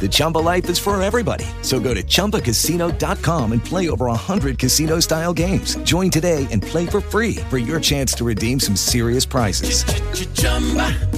The Chumba life is for everybody. So go to ChumbaCasino.com and play over 100 casino-style games. Join today and play for free for your chance to redeem some serious prizes.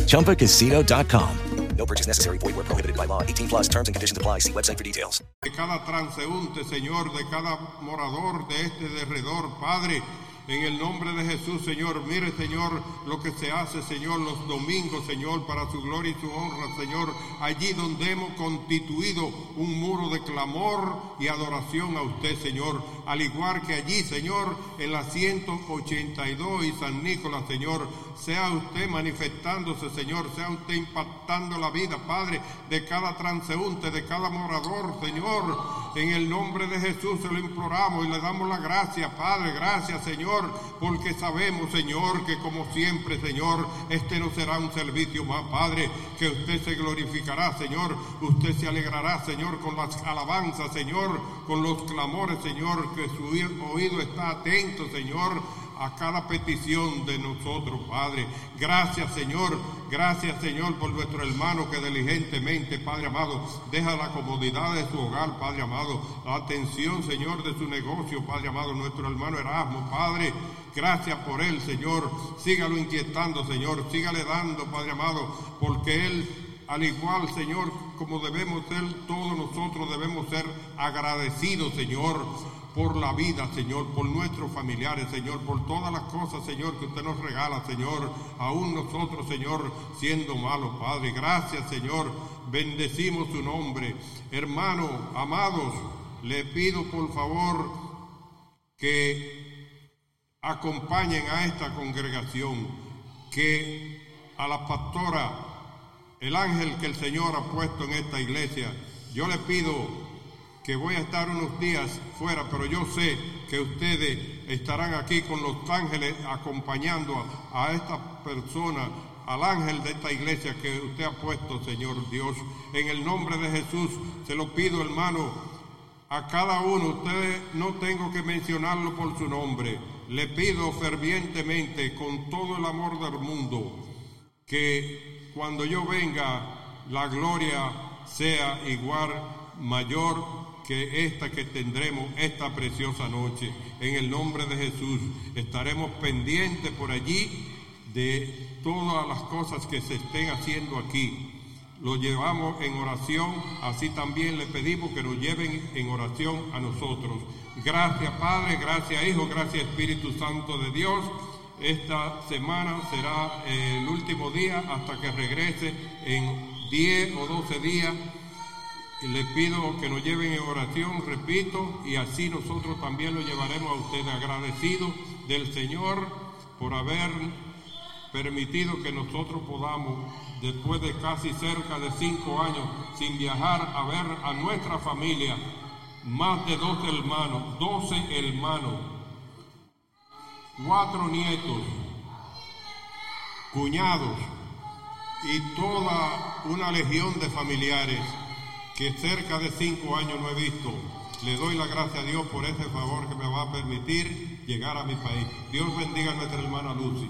ChumbaCasino.com. No purchase necessary. Void were prohibited by law. 18 plus terms and conditions apply. See website for details. de cada transeúnte, Señor, de cada morador de este derredor, Padre. En el nombre de Jesús, Señor, mire, Señor, lo que se hace, Señor, los domingos, Señor, para su gloria y su honra, Señor, allí donde hemos constituido un muro de clamor y adoración a usted, Señor, al igual que allí, Señor, en la 182 y San Nicolás, Señor, sea usted manifestándose, Señor, sea usted impactando la vida, Padre, de cada transeúnte, de cada morador, Señor, en el nombre de Jesús se lo imploramos y le damos la gracia, Padre, gracias, Señor, porque sabemos, Señor, que como siempre, Señor, este no será un servicio más, Padre, que usted se glorificará, Señor, usted se alegrará, Señor, con las alabanzas, Señor, con los clamores, Señor, que su oído está atento, Señor, a cada petición de nosotros, Padre. Gracias, Señor. Gracias, Señor, por nuestro hermano que diligentemente, Padre amado, deja la comodidad de su hogar, Padre amado, la atención, Señor, de su negocio, Padre amado, nuestro hermano Erasmo, Padre. Gracias por él, Señor. Sígalo inquietando, Señor. Sígale dando, Padre amado, porque él al igual, Señor, como debemos ser, todos nosotros debemos ser agradecidos, Señor, por la vida, Señor, por nuestros familiares, Señor, por todas las cosas, Señor, que usted nos regala, Señor, aún nosotros, Señor, siendo malos, Padre. Gracias, Señor. Bendecimos su nombre. Hermano, amados, le pido por favor que acompañen a esta congregación, que a la pastora, el ángel que el Señor ha puesto en esta iglesia, yo le pido que voy a estar unos días fuera, pero yo sé que ustedes estarán aquí con los ángeles acompañando a, esta persona, al ángel de esta iglesia que usted ha puesto, Señor Dios. En el nombre de Jesús se lo pido, hermano, a cada uno, ustedes no tengo que mencionarlo por su nombre. Le pido fervientemente, con todo el amor del mundo, que cuando yo venga, la gloria sea igual, mayor que esta que tendremos esta preciosa noche. En el nombre de Jesús estaremos pendientes por allí de todas las cosas que se estén haciendo aquí. Lo llevamos en oración, así también le pedimos que nos lleven en oración a nosotros. Gracias Padre, gracias Hijo, gracias Espíritu Santo de Dios. Esta semana será el último día hasta que regrese en 10 o 12 días. Y le pido que nos lleven en oración, repito, y así nosotros también lo llevaremos a ustedes agradecidos del Señor por haber permitido que nosotros podamos, después de casi cerca de cinco años sin viajar, a ver a nuestra familia, más de dos hermanos, doce hermanos, cuatro nietos, cuñados y toda una legión de familiares cerca de cinco años no he visto. Le doy la gracia a Dios por ese favor que me va a permitir llegar a mi país. Dios bendiga a nuestra hermana Lucy.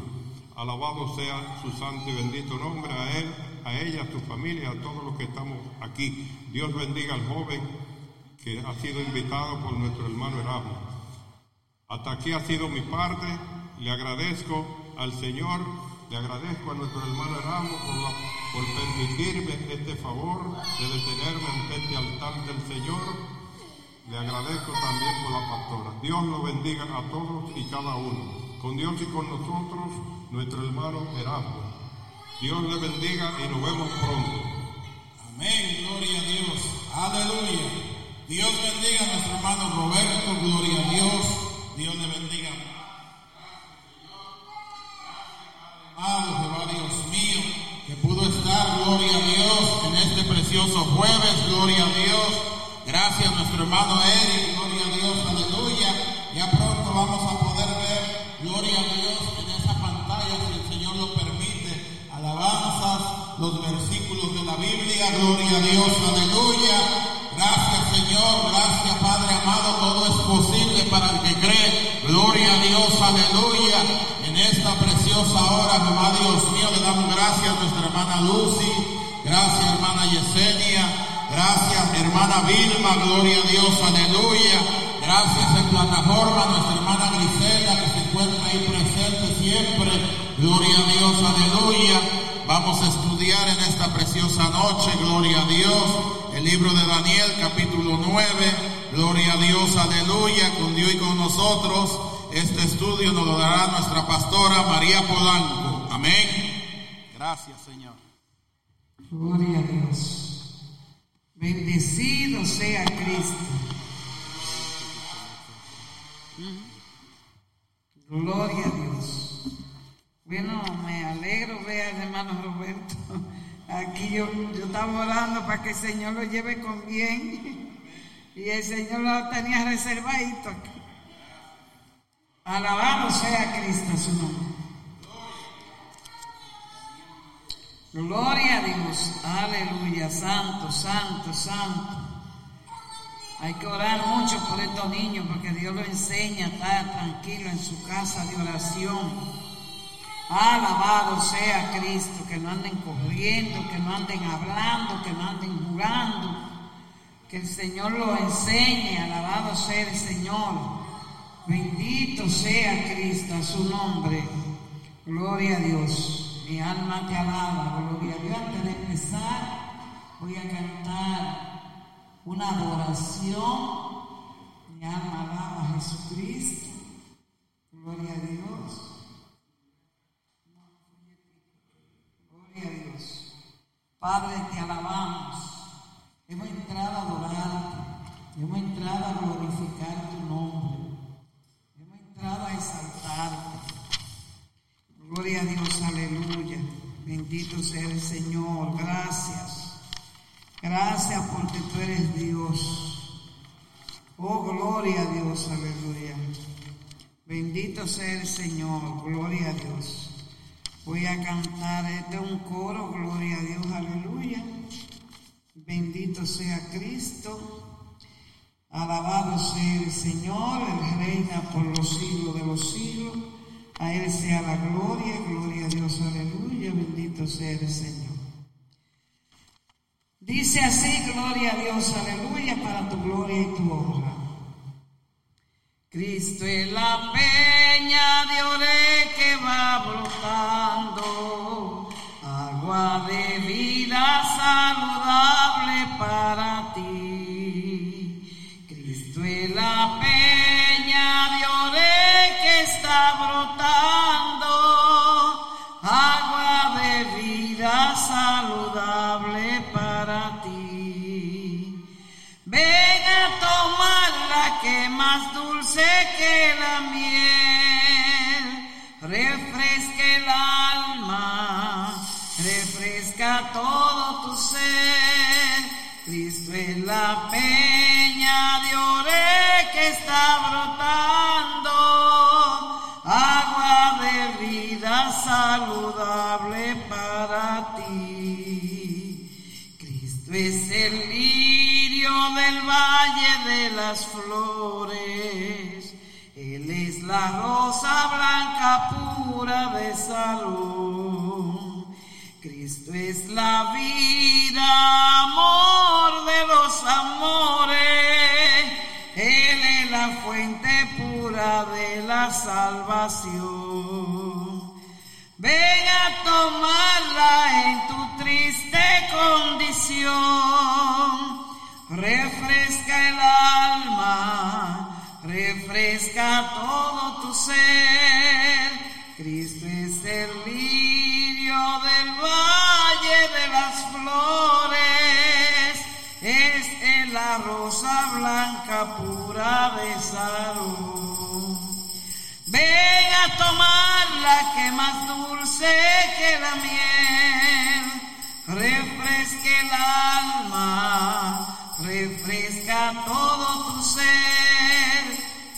Alabado sea su santo y bendito nombre a él, a ella, a su familia, a todos los que estamos aquí. Dios bendiga al joven que ha sido invitado por nuestro hermano Erasmo. Hasta aquí ha sido mi parte. Le agradezco al Señor, le agradezco a nuestro hermano la, por permitirme este favor de detenerme ante este altar del Señor. Le agradezco también por la pastora. Dios lo bendiga a todos y cada uno. Con Dios y con nosotros, nuestro hermano Erasmo. Dios le bendiga y nos vemos pronto. Amén, gloria a Dios. Aleluya. Dios bendiga a nuestro hermano Roberto. Gloria a Dios. Dios le bendiga. Amado Jehová Dios mío, que pudo estar, gloria a Dios, en este precioso jueves, gloria a Dios. Gracias nuestro hermano Eric, gloria a Dios, aleluya. Ya pronto vamos a poder ver, gloria a Dios, en esa pantalla, si el Señor lo permite, alabanzas, los versículos de la Biblia, gloria a Dios, aleluya. Gracias Señor, gracias Padre amado, todo es posible para el que cree. Gloria a Dios, aleluya. En esta preciosa hora, Jehová Dios mío, le damos gracias a nuestra hermana Lucy, gracias hermana Yesenia, gracias hermana Vilma, gloria a Dios, aleluya. Gracias en plataforma a nuestra hermana Grisela que se encuentra ahí presente siempre. Gloria a Dios, aleluya. Vamos a estudiar en esta preciosa noche, gloria a Dios, el libro de Daniel, capítulo 9. Gloria a Dios, aleluya, con Dios y con nosotros. Este estudio nos lo dará nuestra pastora María Polanco. Amén. Gracias, Señor. Gloria a Dios. Bendecido sea Cristo. Gloria a Dios. Bueno, me alegro ver hermano Roberto. Aquí yo, yo estaba orando para que el Señor lo lleve con bien. Y el Señor lo tenía reservadito aquí. Alabado sea Cristo su nombre. Gloria a Dios. Aleluya. Santo, santo, santo. Hay que orar mucho por estos niños porque Dios los enseña a estar tranquilo en su casa de oración. Alabado sea Cristo, que no anden corriendo, que no anden hablando, que no anden jugando. Que el Señor los enseñe, alabado sea el Señor. Bendito sea Cristo, su nombre. Gloria a Dios. Mi alma te alaba, gloria a Dios. Antes de empezar, voy a cantar una adoración. Mi alma alaba a Jesucristo. Gloria a Dios. Gloria a Dios. Padre, te alabamos. Hemos entrado a adorarte. Hemos entrado a glorificar tu nombre. Exaltarte. Gloria a Dios, aleluya. Bendito sea el Señor. Gracias. Gracias porque tú eres Dios. Oh, gloria a Dios, aleluya. Bendito sea el Señor. Gloria a Dios. Voy a cantar este un coro, gloria a Dios, aleluya. Bendito sea Cristo. Alabado sea el Señor, Él reina por los siglos de los siglos. A Él sea la gloria, gloria a Dios, aleluya. Bendito sea el Señor. Dice así, gloria a Dios, aleluya, para tu gloria y tu honra. Cristo es la peña de ore que va brotando, agua de dulce que la miel, refresca el alma, refresca todo tu ser. Cristo es la peña de ore que está brotando, agua de vida saludable para ti. Cristo es el lirio del valle de las flores. La rosa blanca pura de salud. Cristo es la vida, amor de los amores. Él es la fuente pura de la salvación. Ven a tomarla en tu triste condición. Refresca el alma, refresca todo tu ser. Cristo es el lirio del valle de las flores. Es rosa blanca pura de salud. Ven a tomarla que más dulce que la miel, refresque el alma, refresca todo tu ser.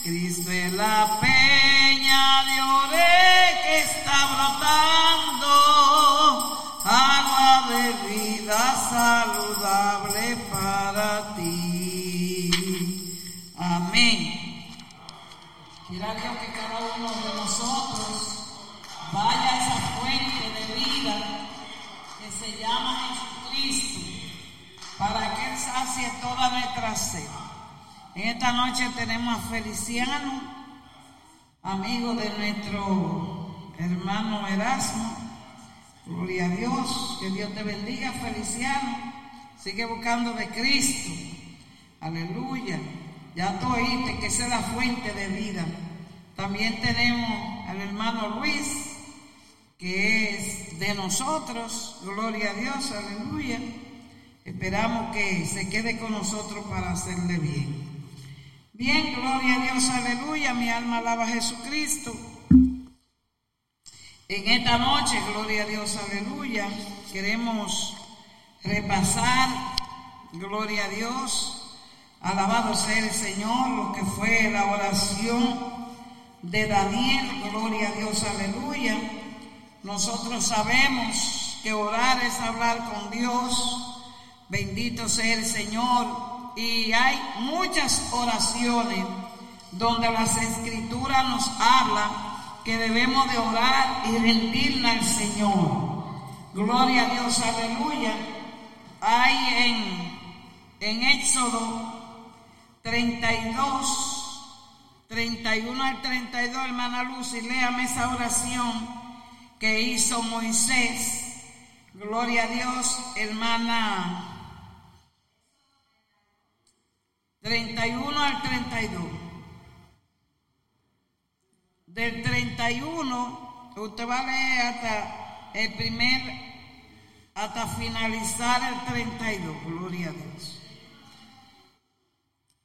Cristo es la peña de ore que está brotando, agua de vida saludable para ti. Amén. Quiera Dios que cada uno de nosotros vaya a esa fuente de vida que se llama Jesucristo, para que Él sacie toda nuestra sed. En esta noche tenemos a Feliciano, amigo de nuestro hermano Erasmo. Gloria a Dios, que Dios te bendiga, Feliciano. Sigue buscando de Cristo. Aleluya. Ya tú oíste que es la fuente de vida. También tenemos al hermano Luis, que es de nosotros. Gloria a Dios, aleluya. Esperamos que se quede con nosotros para hacerle bien. Bien, gloria a Dios, aleluya. Mi alma alaba a Jesucristo. En esta noche, gloria a Dios, aleluya, queremos repasar, gloria a Dios, alabado sea el Señor, lo que fue la oración de Daniel, gloria a Dios, aleluya. Nosotros sabemos que orar es hablar con Dios, bendito sea el Señor, y hay muchas oraciones donde las escrituras nos hablan que debemos de orar y rendirla al Señor. Gloria a Dios, aleluya. Hay en, en Éxodo 32, 31 al 32, hermana Lucy, léame esa oración que hizo Moisés. Gloria a Dios, hermana 31 al 32 del 31, usted va a leer hasta el primer, hasta finalizar el 32, gloria a Dios.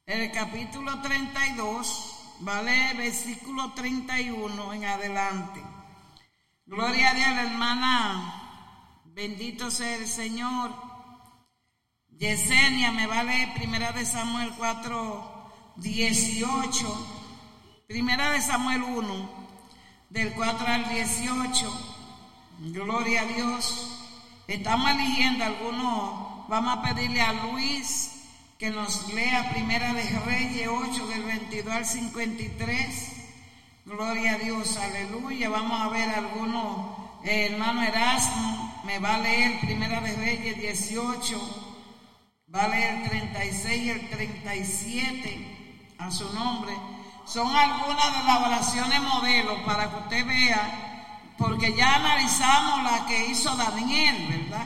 El capítulo 32, va a leer versículo 31 en adelante. Gloria a Dios, hermana, bendito sea el Señor. Yesenia me va a leer primera de Samuel 4, 18. Primera de Samuel 1, del 4 al 18. Gloria a Dios. Estamos eligiendo algunos. Vamos a pedirle a Luis que nos lea Primera de Reyes 8, del 22 al 53. Gloria a Dios, aleluya. Vamos a ver algunos. El hermano Erasmo me va a leer Primera de Reyes 18. Va a leer el 36 y el 37 a su nombre son algunas de las oraciones modelo para que usted vea, porque ya analizamos la que hizo Daniel, ¿verdad?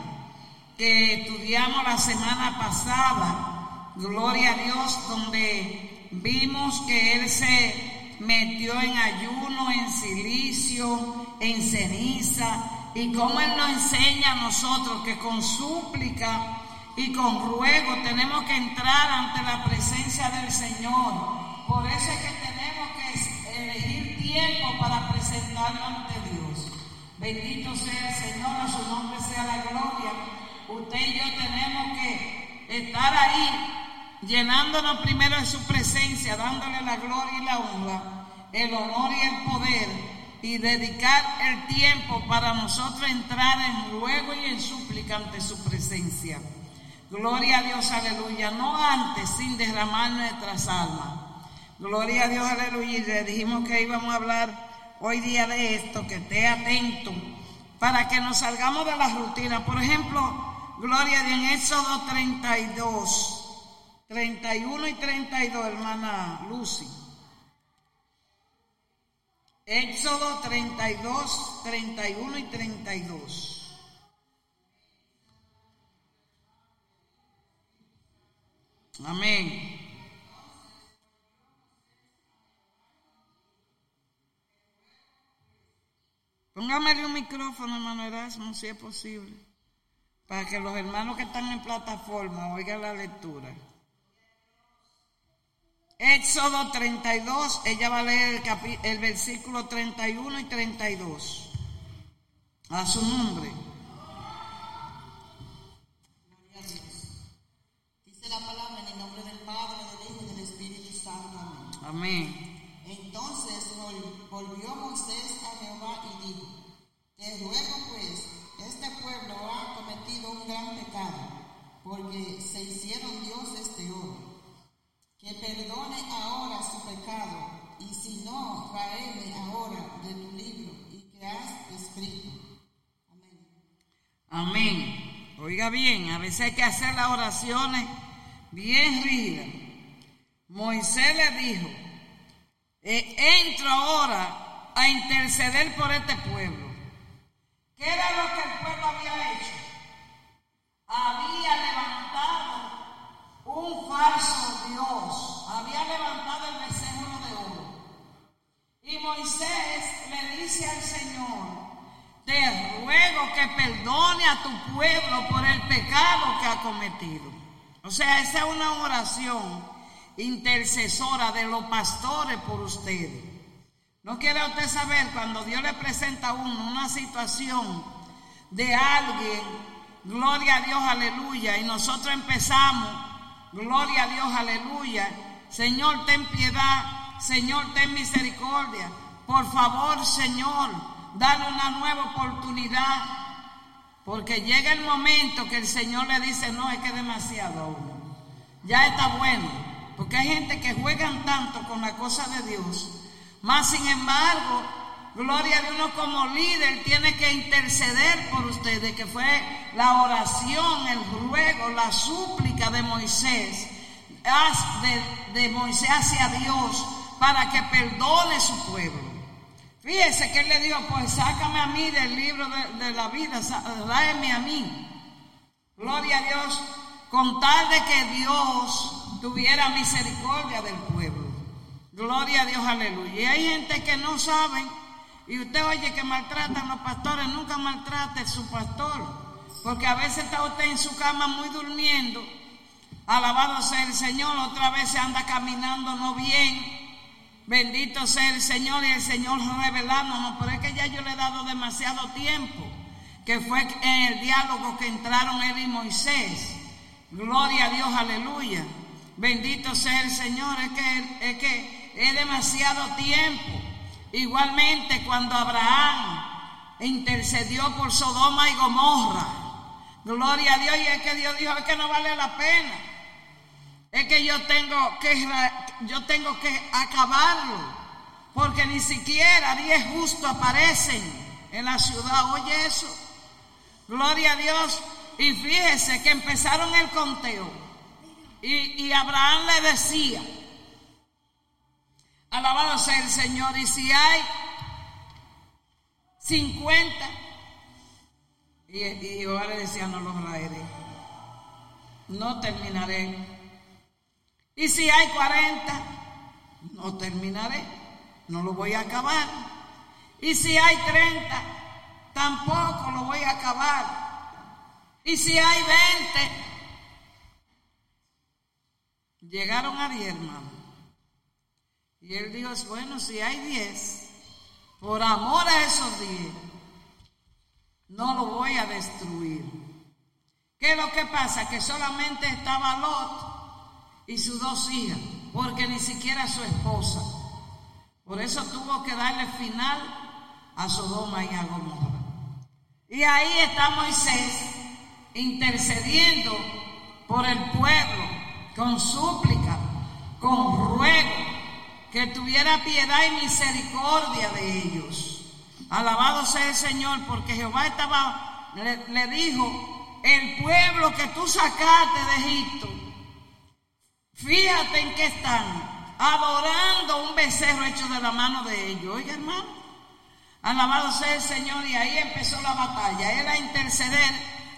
Que estudiamos la semana pasada, gloria a Dios, donde vimos que él se metió en ayuno, en silicio, en ceniza, y cómo él nos enseña a nosotros que con súplica y con ruego tenemos que entrar ante la presencia del Señor. Por eso es que elegir tiempo para presentarlo ante Dios. Bendito sea el Señor, a su nombre sea la gloria. Usted y yo tenemos que estar ahí, llenándonos primero de su presencia, dándole la gloria y la honra, el honor y el poder, y dedicar el tiempo para nosotros entrar en ruego y en súplica ante su presencia. Gloria a Dios, aleluya. No antes, sin derramar nuestras almas. Gloria a Dios, aleluya. Y le dijimos que íbamos a hablar hoy día de esto, que esté atento, para que nos salgamos de la rutina. Por ejemplo, Gloria a Dios, en Éxodo 32, 31 y 32, hermana Lucy. Éxodo 32, 31 y 32. Amén. Póngamele un micrófono, hermano Erasmo, si es posible, para que los hermanos que están en plataforma oigan la lectura. Éxodo 32, ella va a leer el, el versículo 31 y 32. A su nombre. Amén. Entonces vol- volvió Moisés a Jehová y dijo, Te ruego pues, este pueblo ha cometido un gran pecado, porque se hicieron dioses de oro. Que perdone ahora su pecado, y si no, tráeme ahora de tu libro y que has escrito. Amén. Amén. Oiga bien, a veces hay que hacer las oraciones bien rígidas. Moisés le dijo, "Eh, entro ahora a interceder por este pueblo. ¿Qué era lo que el pueblo había hecho? Había levantado un falso Dios, había levantado el becerro de oro. Y Moisés le dice al Señor, te ruego que perdone a tu pueblo por el pecado que ha cometido. O sea, esa es una oración intercesora de los pastores por ustedes. ¿No quiere usted saber cuando Dios le presenta a uno una situación de alguien, gloria a Dios, aleluya, y nosotros empezamos, gloria a Dios, aleluya, Señor, ten piedad, Señor, ten misericordia, por favor, Señor, dale una nueva oportunidad, porque llega el momento que el Señor le dice, no, es que demasiado ya está bueno, porque hay gente que juegan tanto con la cosa de Dios, más sin embargo, gloria Dios, uno como líder tiene que interceder por ustedes, que fue la oración, el ruego, la súplica de Moisés, de, de Moisés hacia Dios para que perdone su pueblo. Fíjese que él le dijo, pues sácame a mí del libro de, de la vida, tráeme a mí. Gloria a Dios, con tal de que Dios tuviera misericordia del pueblo. Gloria a Dios, aleluya. Y hay gente que no saben, y usted oye que maltratan los pastores, nunca maltrate a su pastor, porque a veces está usted en su cama muy durmiendo, alabado sea el Señor, otra vez se anda caminando no bien. Bendito sea el Señor y el Señor revelándonos, pero es que ya yo le he dado demasiado tiempo, que fue en el diálogo que entraron él y Moisés. Gloria a Dios, aleluya. Bendito sea el Señor, es que es, que demasiado tiempo. Igualmente cuando Abraham intercedió por Sodoma y Gomorra. Gloria a Dios, y es que Dios dijo, es que no vale la pena. Es que yo tengo que yo tengo que acabarlo, porque ni siquiera diez justos aparecen en la ciudad. Oye eso. Gloria a Dios. Y fíjese que empezaron el conteo. Y, Abraham le decía, alabado sea el Señor, y si hay 50, y, y Jehová le decía, no los traeré, no terminaré. Y si hay 40, no terminaré, no lo voy a acabar. Y si hay 30, tampoco lo voy a acabar. Y si hay 20, llegaron a 10, hermano. Y él dijo, bueno, si hay 10, por amor a esos 10, no lo voy a destruir. ¿Qué es lo que pasa? Que solamente estaba Lot y sus dos hijas, porque ni siquiera su esposa. Por eso tuvo que darle final a Sodoma y a Gomorra. Y ahí está Moisés intercediendo por el pueblo, con súplica, con ruego, que tuviera piedad y misericordia de ellos. Alabado sea el Señor, porque Jehová estaba, le, dijo, el pueblo que tú sacaste de Egipto, Fíjate en qué están, adorando un becerro hecho de la mano de ellos. Oiga, hermano, alabado sea el Señor. Y ahí empezó la batalla. Era interceder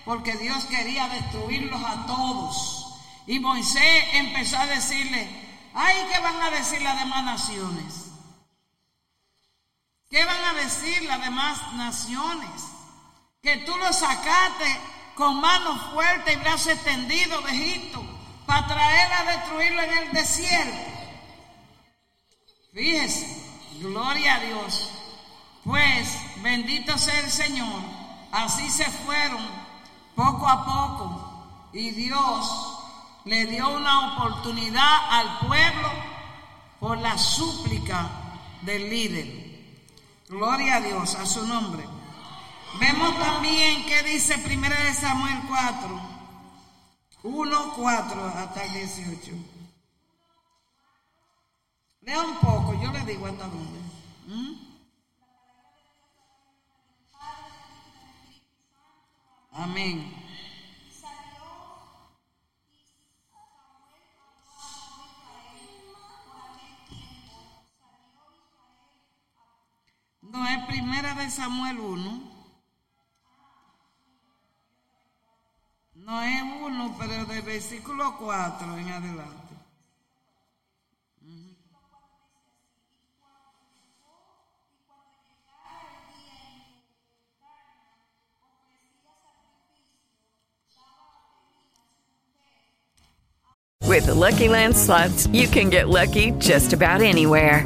porque Dios quería destruirlos a todos. Y Moisés empezó a decirle, ay, ¿qué van a decir las demás naciones? ¿Qué van a decir las demás naciones? Que tú los sacaste con manos fuertes y brazos extendidos de Egipto para traer a destruirlo en el desierto. Fíjese, gloria a Dios. Pues bendito sea el Señor. Así se fueron poco a poco y Dios le dio una oportunidad al pueblo por la súplica del líder. Gloria a Dios, a su nombre. Vemos también que dice 1 Samuel 4, 1, 4 hasta el 18. Lea un poco, yo le digo hasta dónde. ¿Mm? Amén. No es primera de Samuel 1. No es uno, pero del versículo 4 en adelante. With the Lucky Land slots, you can get lucky just about anywhere.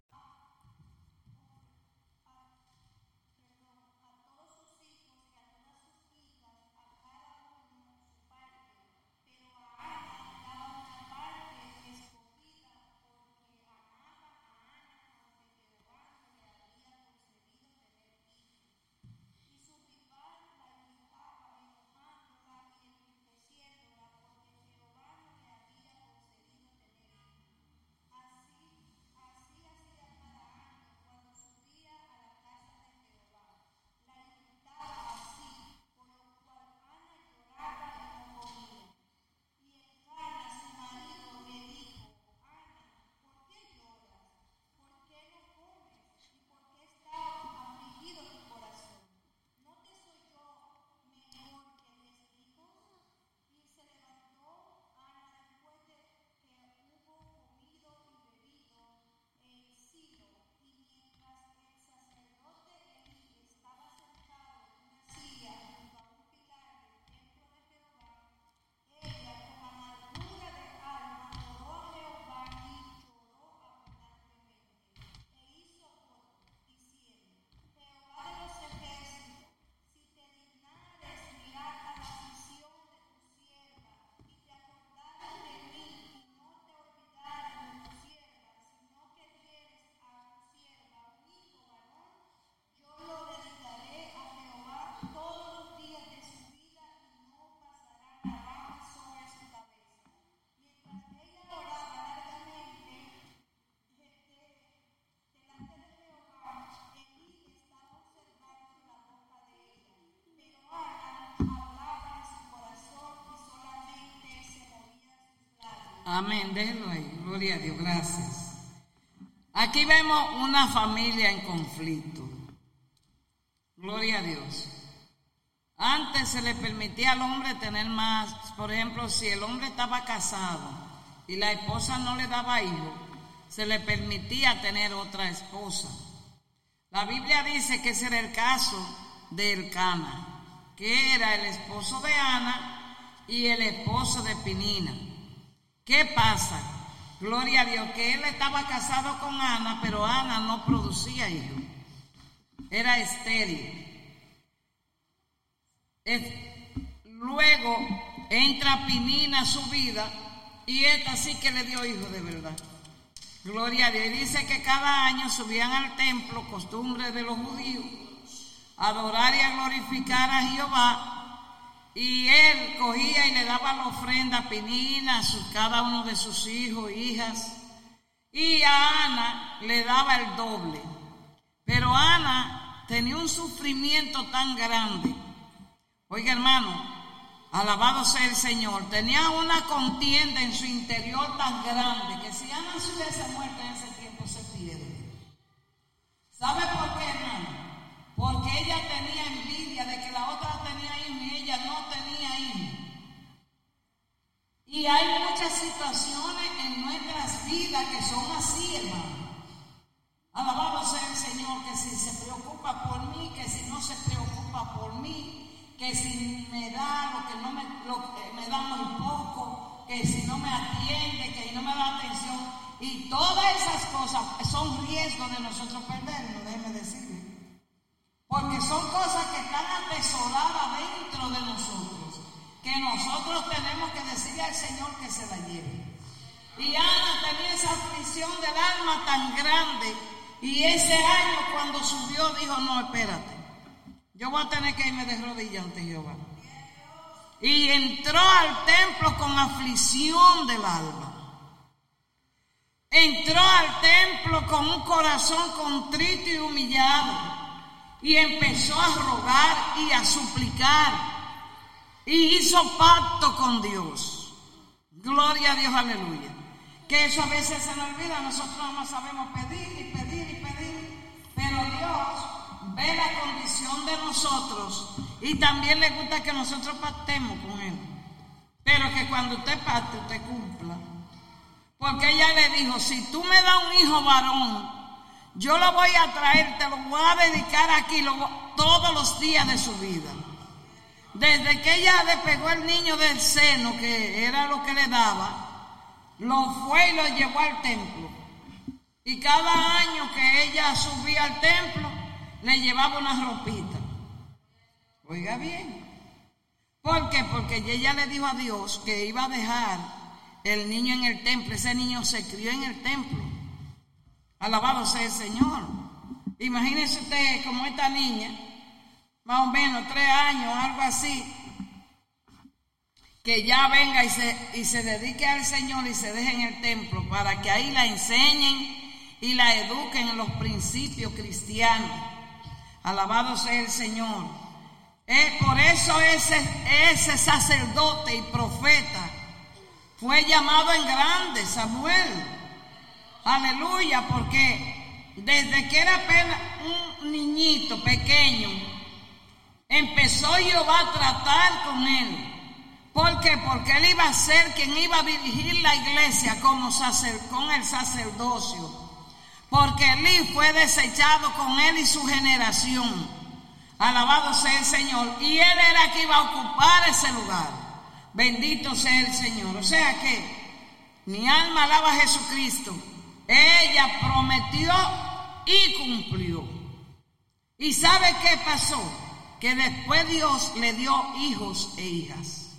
Amén, déjenlo ahí. Gloria a Dios, gracias. Aquí vemos una familia en conflicto. Gloria a Dios. Antes se le permitía al hombre tener más, por ejemplo, si el hombre estaba casado y la esposa no le daba hijos, se le permitía tener otra esposa. La Biblia dice que ese era el caso de Elcana, que era el esposo de Ana y el esposo de Pinina. ¿Qué pasa? Gloria a Dios, que él estaba casado con Ana, pero Ana no producía hijos. Era estéril. Es- luego entra Pinina a su vida y esta sí que le dio hijos de verdad. Gloria a Dios. Y dice que cada año subían al templo, costumbre de los judíos, adorar y a glorificar a Jehová. Y él cogía y le daba la ofrenda a Penina, a cada uno de sus hijos hijas. Y a Ana le daba el doble. Pero Ana tenía un sufrimiento tan grande. Oiga hermano, alabado sea el Señor. Tenía una contienda en su interior tan grande que si Ana se hubiese muerto en ese tiempo se pierde. ¿Sabe por qué hermano? Porque ella tenía envidia de que la otra tenía hijos y ella no tenía hijos. Y hay muchas situaciones en nuestras vidas que son así, hermano. Alabado sea el Señor, que si se preocupa por mí, que si no se preocupa por mí, que si me da lo que no me da muy poco, que si no me atiende, que no me da atención. Y todas esas cosas son riesgos de nosotros perdernos, déjeme decirle. Porque son cosas que están atesoradas dentro de nosotros, que nosotros tenemos que decirle al Señor que se la lleve. Y Ana tenía esa aflicción del alma tan grande. Y ese año cuando subió dijo, no, espérate. Yo voy a tener que irme de rodillas ante Jehová. Y entró al templo con aflicción del alma. Entró al templo con un corazón contrito y humillado. Y empezó a rogar y a suplicar. Y hizo pacto con Dios. Gloria a Dios, aleluya. Que eso a veces se nos olvida, nosotros más sabemos pedir y pedir y pedir, pero Dios ve la condición de nosotros y también le gusta que nosotros pactemos con Él. Pero que cuando usted pacte, usted cumpla. Porque ella le dijo, si tú me das un hijo varón, yo lo voy a traer, te lo voy a dedicar aquí todos los días de su vida. Desde que ella despegó el niño del seno, que era lo que le daba, lo fue y lo llevó al templo. Y cada año que ella subía al templo, le llevaba una ropita. Oiga bien. ¿Por qué? Porque ella le dijo a Dios que iba a dejar el niño en el templo. Ese niño se crió en el templo. Alabado sea el Señor. Imagínese usted como esta niña, más o menos tres años, algo así, que ya venga y se, y se dedique al Señor y se deje en el templo para que ahí la enseñen y la eduquen en los principios cristianos. Alabado sea el Señor. Eh, por eso ese, ese sacerdote y profeta fue llamado en grande, Samuel. Aleluya, porque desde que era apenas un niñito pequeño, empezó Jehová a tratar con él. ¿Por qué? Porque él iba a ser quien iba a dirigir la iglesia como sacer, con el sacerdocio. Porque Elí fue desechado con él y su generación. Alabado sea el Señor. Y él era que iba a ocupar ese lugar. Bendito sea el Señor. O sea que mi alma alaba a Jesucristo. Ella prometió y cumplió. ¿Y sabe qué pasó? Que después Dios le dio hijos e hijas.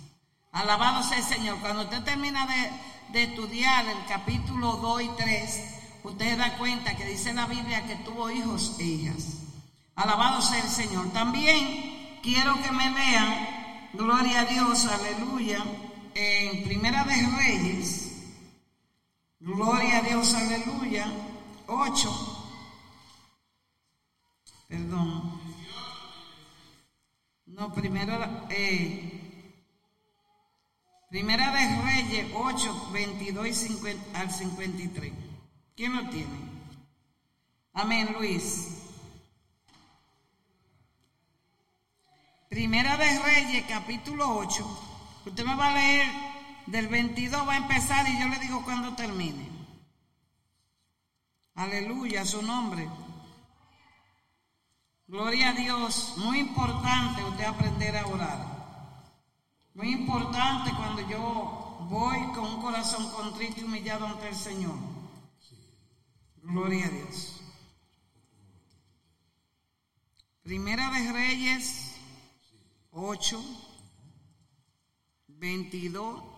Alabado sea el Señor. Cuando usted termina de, de estudiar el capítulo 2 y 3, usted se da cuenta que dice la Biblia que tuvo hijos e hijas. Alabado sea el Señor. También quiero que me lean, gloria a Dios, aleluya, en Primera de Reyes, gloria a Dios, aleluya, 8, perdón, no, primero, eh, Primera de Reyes 8, 22 y 50, al 53. ¿Quién lo tiene? Amén, Luis. Primera de Reyes, capítulo 8. Usted me va a leer del 22, va a empezar y yo le digo cuando termine. Aleluya, su nombre. Gloria a Dios. Muy importante usted aprender a orar. Muy importante cuando yo voy con un corazón contrito y humillado ante el Señor. Gloria a Dios. Primera de Reyes 8, 22.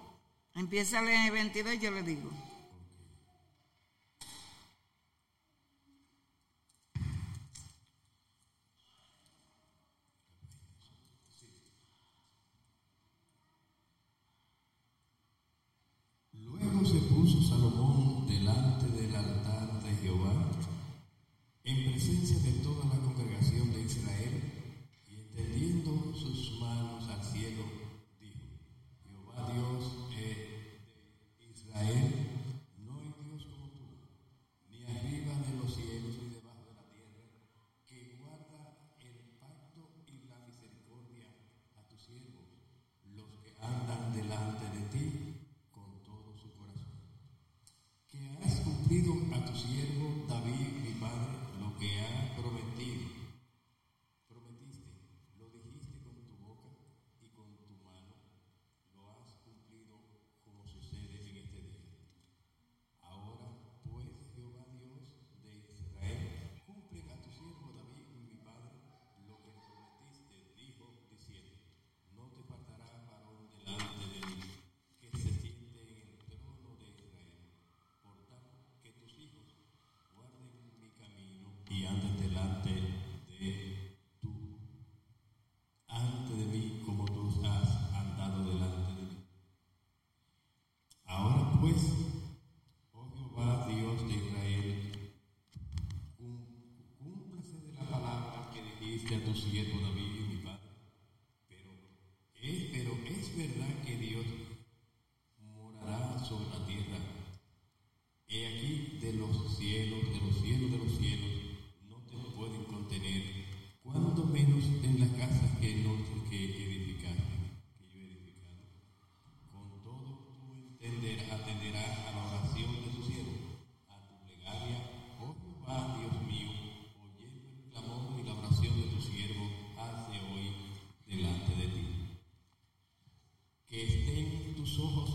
Empieza el 22 y yo le digo. Luego se puso Salomón delante del altar de Jehová en presencia mi padre. Estén tus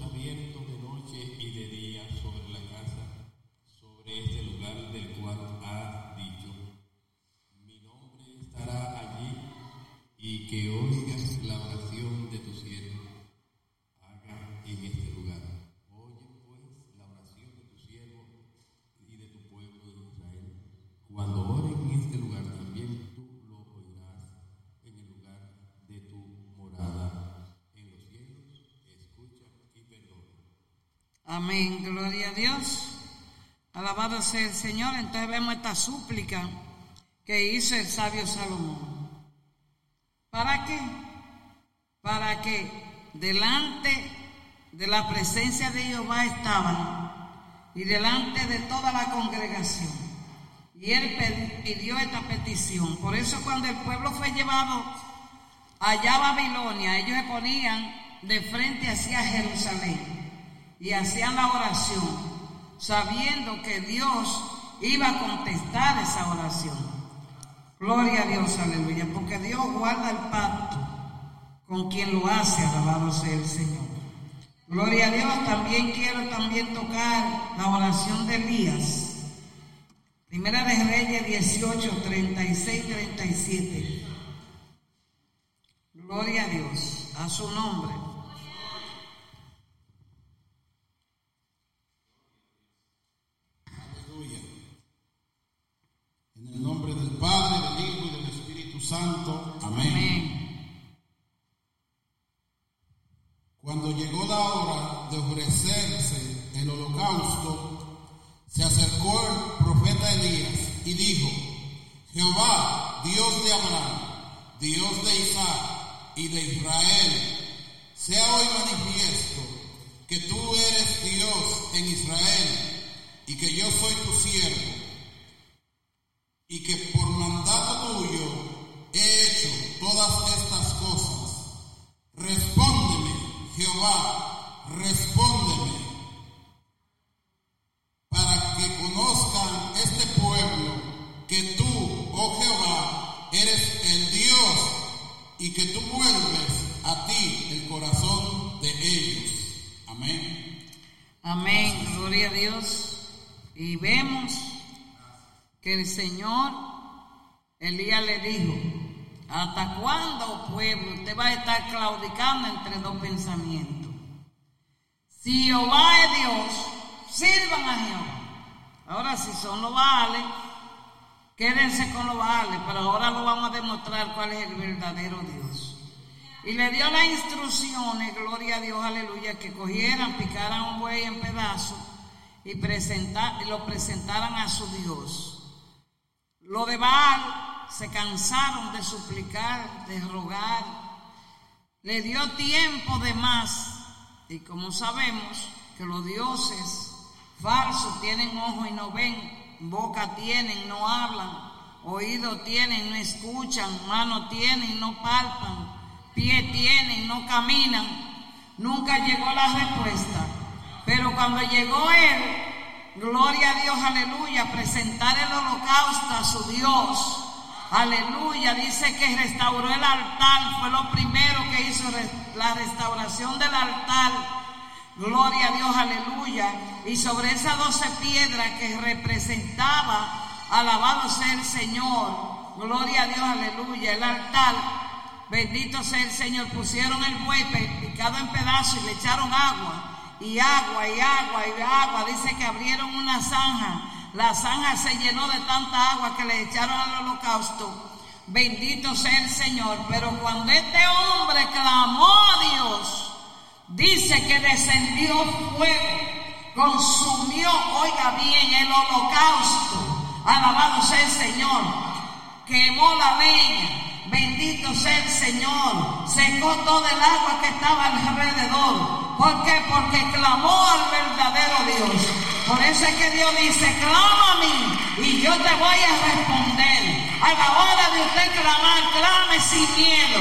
Amén, gloria a Dios. Alabado sea el Señor. Entonces vemos esta súplica que hizo el sabio Salomón. ¿Para qué? Para que delante de la presencia de Jehová estaban y delante de toda la congregación. Y él pidió esta petición. Por eso cuando el pueblo fue llevado allá a Babilonia, ellos se ponían de frente hacia Jerusalén y hacían la oración, sabiendo que Dios iba a contestar esa oración. Gloria a Dios, aleluya, porque Dios guarda el pacto con quien lo hace, alabado sea el Señor. Gloria a Dios, también quiero también tocar la oración de Elías. Primera de Reyes 18, 36, 37. Gloria a Dios, a su nombre. Aleluya. En el nombre del Padre, del Hijo y del Espíritu Santo. Amén. La hora de ofrecerse el holocausto, se acercó el profeta Elías y dijo, Jehová, Dios de Abraham, Dios de Isaac y de Israel, sea hoy manifiesto que tú eres Dios en Israel y que yo soy tu siervo y que por mandato tuyo he hecho todas estas cosas. Respóndeme, Jehová, respóndeme, para que conozcan este pueblo que tú, oh Jehová, eres el Dios y que tú vuelves a ti el corazón de ellos. Amén. Amén, gloria a Dios. Y vemos que el Señor, Elías le dijo, ¿hasta cuándo, pueblo, usted va a estar claudicando entre dos pensamientos? Si Jehová es Dios, sirvan a Jehová. Ahora, si son los Baales, quédense con los Baales, pero ahora lo vamos a demostrar cuál es el verdadero Dios. Y le dio las instrucciones, gloria a Dios, aleluya, que cogieran, picaran un buey en pedazos y, presenta- y lo presentaran a su Dios. Lo de Baal se cansaron de suplicar, de rogar. Le dio tiempo de más. Y como sabemos que los dioses falsos tienen ojo y no ven, boca tienen, no hablan, oído tienen, no escuchan, mano tienen, no palpan, pie tienen, no caminan. Nunca llegó la respuesta. Pero cuando llegó él, gloria a Dios, aleluya, presentar el holocausto a su Dios. Aleluya, dice que restauró el altar, fue lo primero que hizo la restauración del altar. Gloria a Dios, aleluya. Y sobre esas doce piedras que representaba, alabado sea el Señor. Gloria a Dios, aleluya. El altar, bendito sea el Señor. Pusieron el buey picado en pedazos y le echaron agua. Y agua, y agua, y agua. Dice que abrieron una zanja. La zanja se llenó de tanta agua que le echaron al holocausto. Bendito sea el Señor. Pero cuando este hombre clamó a Dios, dice que descendió fuego, consumió, oiga bien, el holocausto. Alabado sea el Señor. quemó la leña. Bendito sea el Señor. Secó todo el agua que estaba alrededor. ¿Por qué? Porque clamó al verdadero Dios. Por eso es que Dios dice, clama a mí y yo te voy a responder. A la hora de usted clamar, clame sin miedo,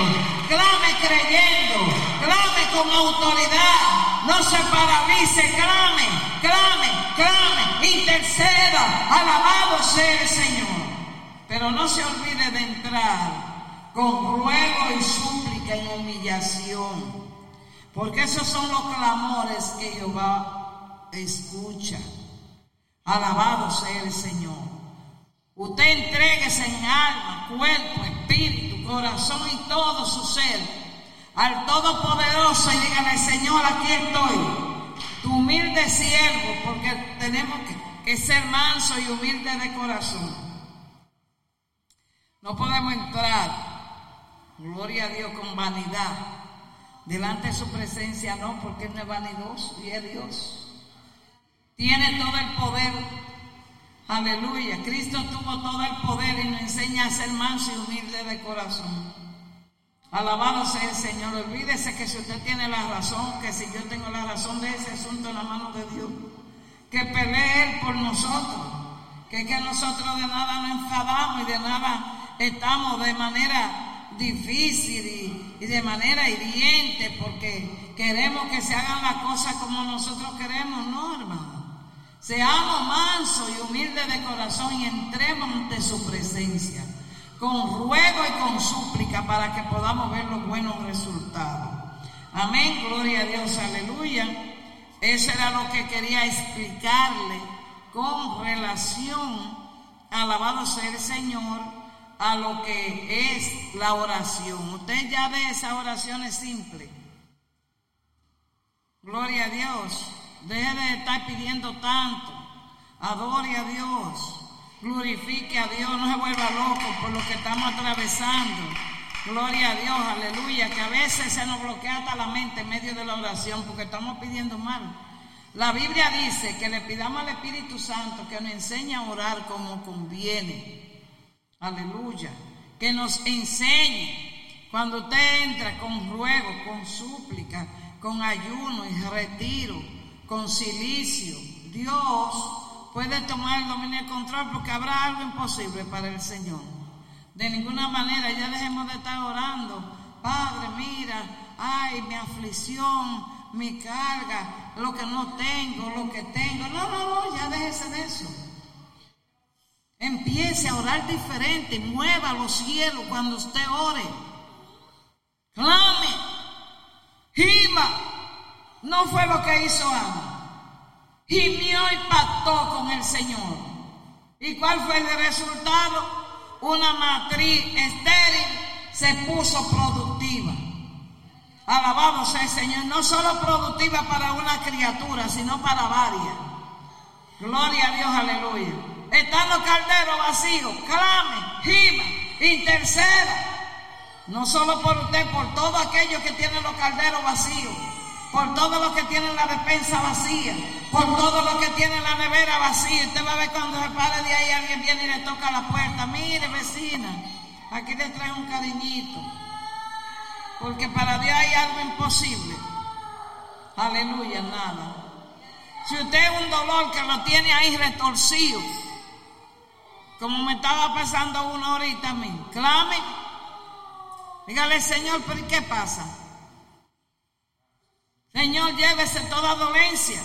clame creyendo, clame con autoridad. No se paralice, clame, clame, clame, interceda. Alabado sea el Señor. Pero no se olvide de entrar con ruego y súplica en humillación. Porque esos son los clamores que Jehová escucha. Alabado sea el Señor. Usted entréguese en alma, cuerpo, espíritu, corazón y todo su ser al Todopoderoso y dígale, Señor, aquí estoy, tu humilde siervo, porque tenemos que, que ser manso y humilde de corazón. No podemos entrar, gloria a Dios, con vanidad. Delante de su presencia no, porque Él no es vanidoso y es Dios. Tiene todo el poder. Aleluya. Cristo tuvo todo el poder y nos enseña a ser manso y humilde de corazón. Alabado sea el Señor. Olvídese que si usted tiene la razón, que si yo tengo la razón de ese asunto en la mano de Dios, que pelee Él por nosotros, que, que nosotros de nada nos enfadamos y de nada estamos de manera difícil y, de manera hiriente porque queremos que se hagan las cosas como nosotros queremos, no, hermano. Seamos mansos y humildes de corazón y entremos ante su presencia con ruego y con súplica para que podamos ver los buenos resultados. Amén, gloria a Dios, aleluya. Eso era lo que quería explicarle con relación, alabado sea el Señor, a lo que es la oración. Usted ya ve esa oración es simple. Gloria a Dios. Deje de estar pidiendo tanto. Adore a Dios. Glorifique a Dios. No se vuelva loco por lo que estamos atravesando. Gloria a Dios, aleluya. Que a veces se nos bloquea hasta la mente en medio de la oración porque estamos pidiendo mal. La Biblia dice que le pidamos al Espíritu Santo que nos enseñe a orar como conviene. Aleluya. Que nos enseñe cuando usted entra con ruego, con súplica, con ayuno y retiro, con silicio. Dios puede tomar el dominio y el control porque habrá algo imposible para el Señor. De ninguna manera ya dejemos de estar orando. Padre, mira, ay, mi aflicción, mi carga, lo que no tengo, lo que tengo. No, no, no, ya déjese de eso. Empiece a orar diferente, mueva los cielos cuando usted ore. Clame, gima. No fue lo que hizo Ana. Gimió y pactó con el Señor. ¿Y cuál fue el resultado? Una matriz estéril se puso productiva. Alabado sea el Señor. No solo productiva para una criatura, sino para varias. Gloria a Dios, aleluya. Están los calderos vacíos. Clame, gima, interceda. No solo por usted, por todos aquellos que tienen los calderos vacíos. Por todos los que tienen la despensa vacía. Por todos los que tienen la nevera vacía. Usted va a ver cuando se pare de ahí alguien viene y le toca la puerta. Mire, vecina, aquí le trae un cariñito. Porque para Dios hay algo imposible. Aleluya, nada. Si usted es un dolor que lo tiene ahí retorcido, como me estaba pasando una horita a mí, clame. Dígale, Señor, pero ¿qué pasa? Señor, llévese toda dolencia.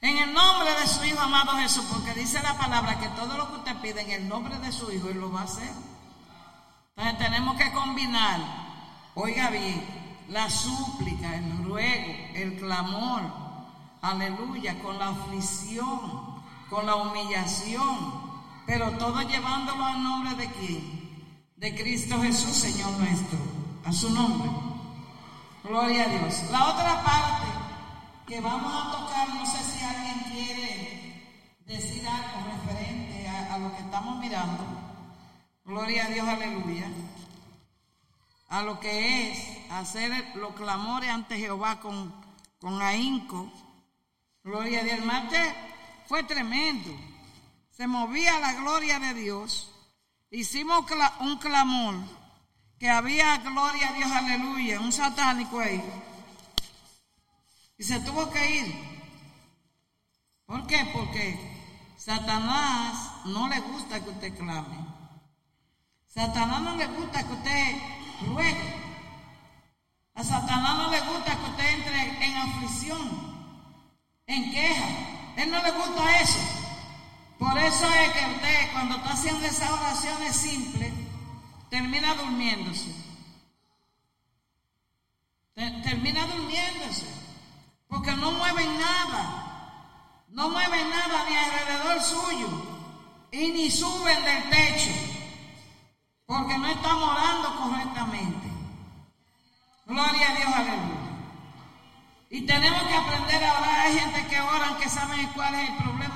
En el nombre de su Hijo amado Jesús, porque dice la palabra que todo lo que usted pide en el nombre de su Hijo, Él lo va a hacer. Entonces tenemos que combinar, oiga bien, la súplica, el ruego, el clamor, aleluya, con la aflicción, con la humillación, pero todo llevándolo al nombre de quién? De Cristo Jesús, Señor nuestro, a su nombre. Gloria a Dios. La otra parte que vamos a tocar, no sé si alguien quiere decir algo referente a, lo que estamos mirando. Gloria a Dios, aleluya. A lo que es hacer los clamores ante Jehová con, con ahínco. Gloria a Dios. El martes fue tremendo. Se movía la gloria de Dios. hicimos un clamor que había gloria a Dios, aleluya, un satánico ahí. Y se tuvo que ir. ¿Por qué? Porque Satanás no le gusta que usted clame. Satanás no le gusta que usted ruegue. A Satanás no le gusta que usted entre en aflicción, en queja. Él no le gusta eso. Por eso es que usted cuando está haciendo esas oraciones simples, termina durmiéndose. Termina durmiéndose. Porque no mueven nada. No mueven nada ni alrededor suyo. Y ni suben del techo. Porque no estamos orando correctamente. Gloria a Dios, aleluya. Y tenemos que aprender a orar. Hay gente que oran que saben cuál es el problema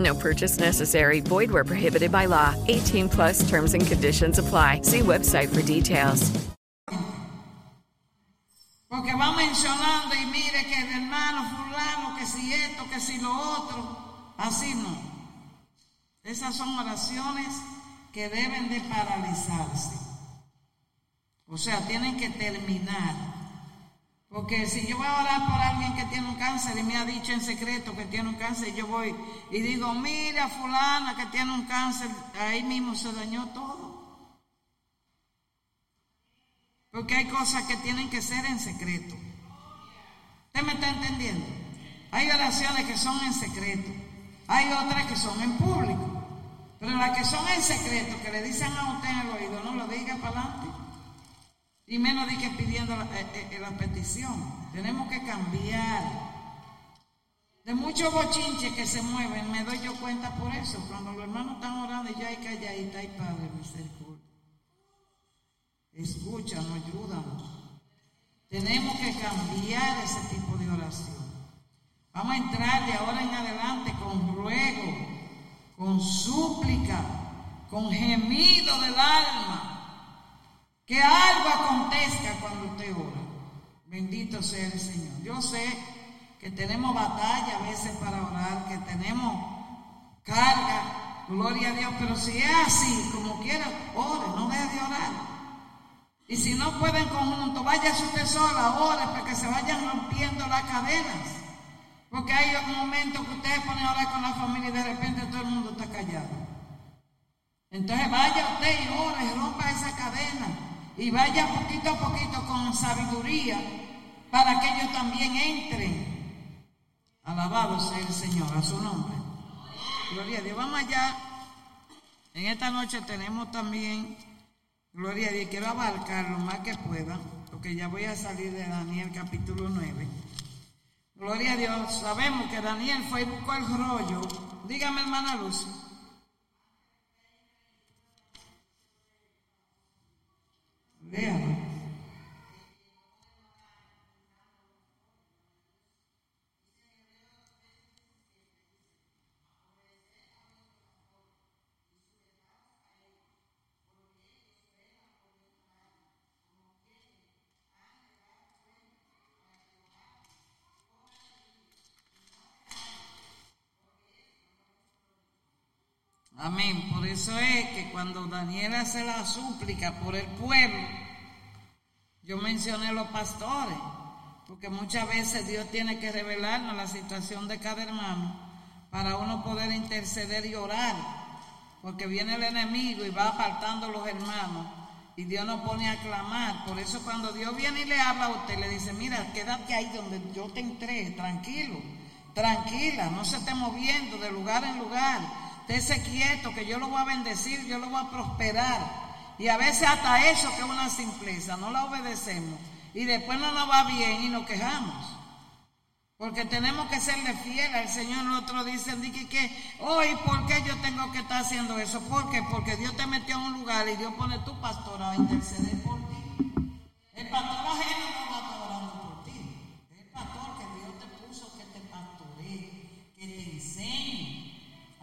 No purchase necessary. Void where prohibited by law. 18 plus terms and conditions apply. See website for details. Porque va mencionando y mire que el hermano fulano, que si esto, que si lo otro. Así no. Esas son oraciones que deben de paralizarse. O sea, tienen que terminar. Porque si yo voy a orar por alguien que tiene un cáncer y me ha dicho en secreto que tiene un cáncer, yo voy y digo, mira fulana que tiene un cáncer, ahí mismo se dañó todo. Porque hay cosas que tienen que ser en secreto. ¿Usted me está entendiendo? Hay oraciones que son en secreto. Hay otras que son en público. Pero las que son en secreto, que le dicen a usted en el oído, no lo diga para adelante. Y menos de que pidiendo la, eh, eh, petición. Tenemos que cambiar. De muchos bochinches que se mueven, me doy yo cuenta por eso. Cuando los hermanos están orando y yo hay calladita, y Padre, misericordia. Escúchanos, ayúdanos. Tenemos que cambiar ese tipo de oración. Vamos a entrar de ahora en adelante con ruego, con súplica, con gemido del alma. Que algo acontezca cuando usted ora. Bendito sea el Señor. Yo sé que tenemos batalla a veces para orar, que tenemos carga, gloria a Dios, pero si es así, como quiera, ore, no deje de orar. Y si no pueden conjunto, váyase usted sola, ore para que se vayan rompiendo las cadenas. Porque hay un momento que usted pone a orar con la familia y de repente todo el mundo está callado. Entonces vaya usted y ore rompa esa cadena. Y vaya poquito a poquito con sabiduría para que ellos también entren. Alabado sea el Señor, a su nombre. Gloria a Dios. Vamos allá. En esta noche tenemos también Gloria a Dios, quiero abarcar lo más que pueda, porque ya voy a salir de Daniel capítulo 9. Gloria a Dios, sabemos que Daniel fue y buscó el rollo. Dígame, hermana Luz. now eso es que cuando Daniel hace la súplica por el pueblo, yo mencioné los pastores, porque muchas veces Dios tiene que revelarnos la situación de cada hermano para uno poder interceder y orar, porque viene el enemigo y va apartando los hermanos y Dios nos pone a clamar. Por eso cuando Dios viene y le habla a usted, le dice, mira, quédate ahí donde yo te entré, tranquilo, tranquila, no se esté moviendo de lugar en lugar Esté quieto, que yo lo voy a bendecir, yo lo voy a prosperar. Y a veces hasta eso que es una simpleza, no la obedecemos. Y después no nos va bien y nos quejamos. Porque tenemos que serle fiel al Señor. Nosotros dicen que, que hoy, ¿por qué yo tengo que estar haciendo eso? ¿Por qué? Porque Dios te metió en un lugar y Dios pone tu pastor a interceder por ti. El pastor ajeno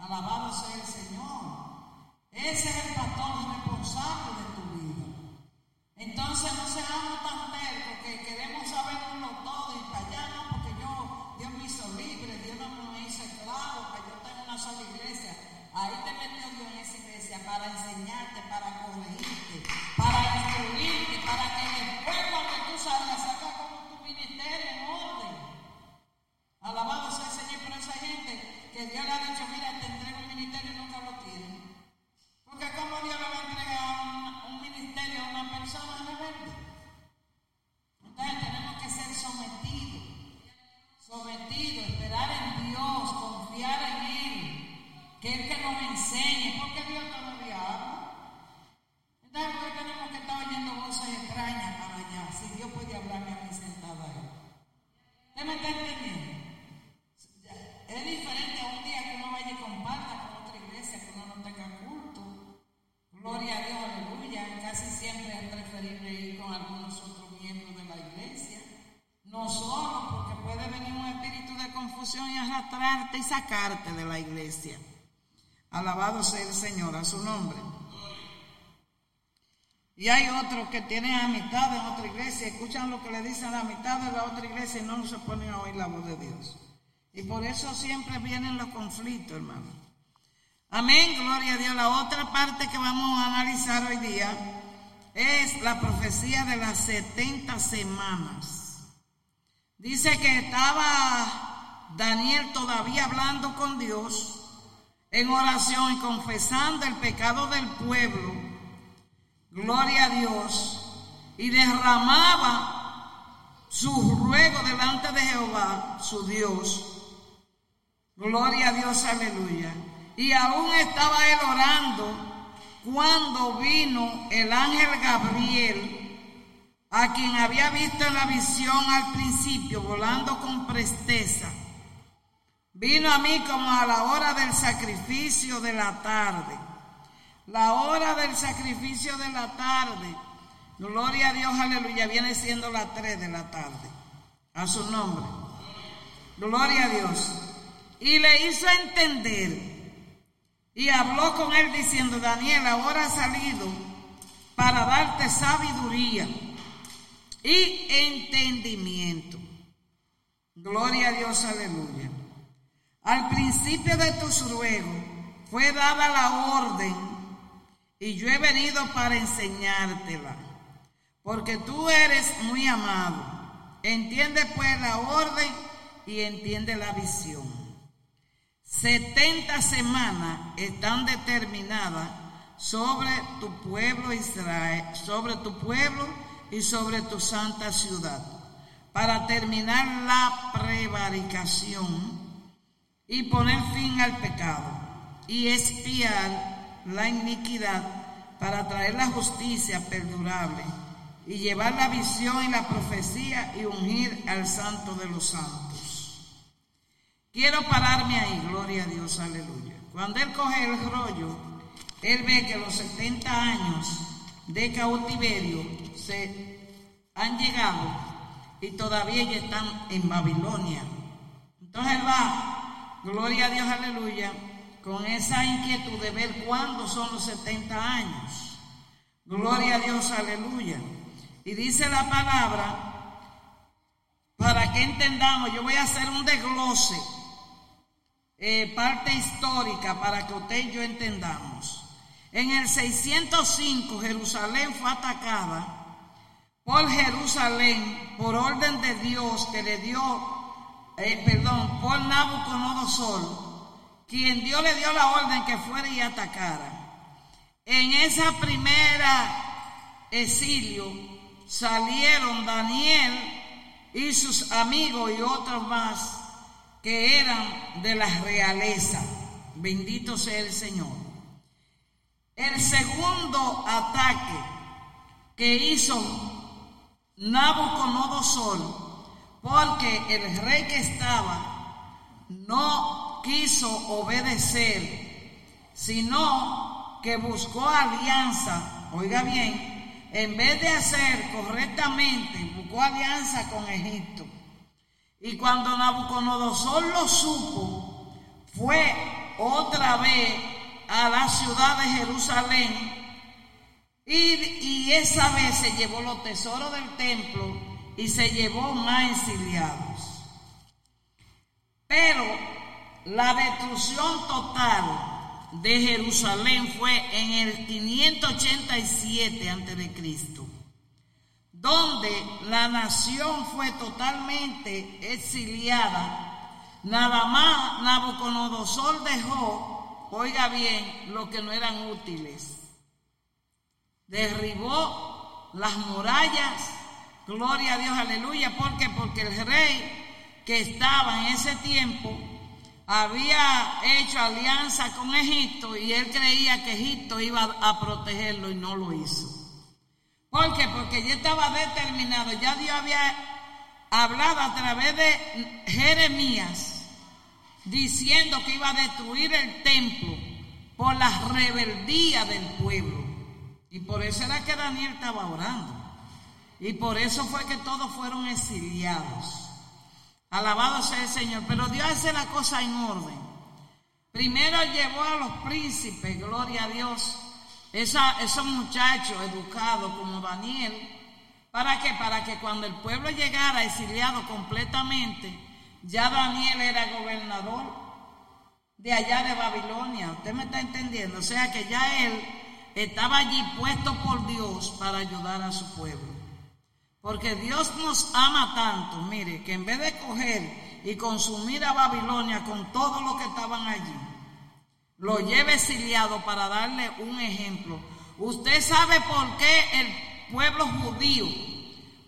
Alabado sea el Señor. Ese es el pastor responsable de tu vida. Entonces no seamos tan tercos que queremos saberlo todo y callarnos porque yo, Dios me hizo libre, Dios no me hizo esclavo, que yo tengo una sola iglesia. Ahí te metió Dios en esa iglesia para enseñarte, para sacarte de la iglesia. Alabado sea el Señor a su nombre. Y hay otros que tienen amistad en otra iglesia, escuchan lo que le dicen la amistad de la otra iglesia y no se ponen a oír la voz de Dios. Y por eso siempre vienen los conflictos, hermano. Amén, gloria a Dios. La otra parte que vamos a analizar hoy día es la profecía de las 70 semanas. Dice que estaba Daniel todavía hablando con Dios en oración y confesando el pecado del pueblo. Gloria a Dios. Y derramaba su ruego delante de Jehová, su Dios. Gloria a Dios, aleluya. Y aún estaba él orando cuando vino el ángel Gabriel, a quien había visto en la visión al principio, volando con presteza. Vino a mí como a la hora del sacrificio de la tarde. La hora del sacrificio de la tarde. Gloria a Dios, aleluya. Viene siendo las 3 de la tarde. A su nombre. Gloria a Dios. Y le hizo entender. Y habló con él diciendo, Daniel, ahora ha salido para darte sabiduría y entendimiento. Gloria a Dios, aleluya. Al principio de tus ruegos fue dada la orden y yo he venido para enseñártela, porque tú eres muy amado. Entiende pues la orden y entiende la visión. 70 semanas están determinadas sobre tu pueblo Israel, sobre tu pueblo y sobre tu santa ciudad, para terminar la prevaricación y poner fin al pecado y espiar la iniquidad para traer la justicia perdurable y llevar la visión y la profecía y ungir al santo de los santos. Quiero pararme ahí, gloria a Dios, aleluya. Cuando él coge el rollo, él ve que los 70 años de cautiverio se han llegado y todavía están en Babilonia. Entonces él va, gloria a Dios, aleluya, con esa inquietud de ver cuándo son los 70 años. Gloria a Dios, aleluya. Y dice la palabra, para que entendamos, yo voy a hacer un desglose, eh, parte histórica, para que usted y yo entendamos. En el 605 Jerusalén fue atacada por Jerusalén por orden de Dios que le dio, eh, perdón, por Nabucodonosor quien Dios le dio la orden que fuera y atacara. En esa primera exilio salieron Daniel y sus amigos y otros más que eran de la realeza. Bendito sea el Señor. El segundo ataque que hizo Nabucodonosor, porque el rey que estaba no quiso obedecer, sino que buscó alianza, oiga bien, en vez de hacer correctamente, buscó alianza con Egipto. Y cuando Nabucodonosor lo supo, fue otra vez a la ciudad de Jerusalén y, y esa vez se llevó los tesoros del templo y se llevó más exiliados. Pero la destrucción total de Jerusalén fue en el 587 a.C., donde la nación fue totalmente exiliada. Nada más Nabucodonosor dejó, oiga bien, lo que no eran útiles. Derribó las murallas, gloria a Dios, aleluya, ¿por qué? Porque el rey que estaba en ese tiempo había hecho alianza con Egipto y él creía que Egipto iba a protegerlo y no lo hizo. ¿Por qué? Porque ya estaba determinado, ya Dios había hablado a través de Jeremías diciendo que iba a destruir el templo por la rebeldía del pueblo. Y por eso era que Daniel estaba orando. Y por eso fue que todos fueron exiliados. Alabado sea el Señor. Pero Dios hace la cosa en orden. Primero llevó a los príncipes, gloria a Dios, esos muchachos educados como Daniel. ¿Para qué? Para que cuando el pueblo llegara exiliado completamente, ya Daniel era gobernador de allá de Babilonia. ¿Usted me está entendiendo? O sea que ya él estaba allí puesto por Dios para ayudar a su pueblo. Porque Dios nos ama tanto, mire, que en vez de coger y consumir a Babilonia con todo lo que estaban allí, lo lleva exiliado para darle un ejemplo. Usted sabe por qué el pueblo judío,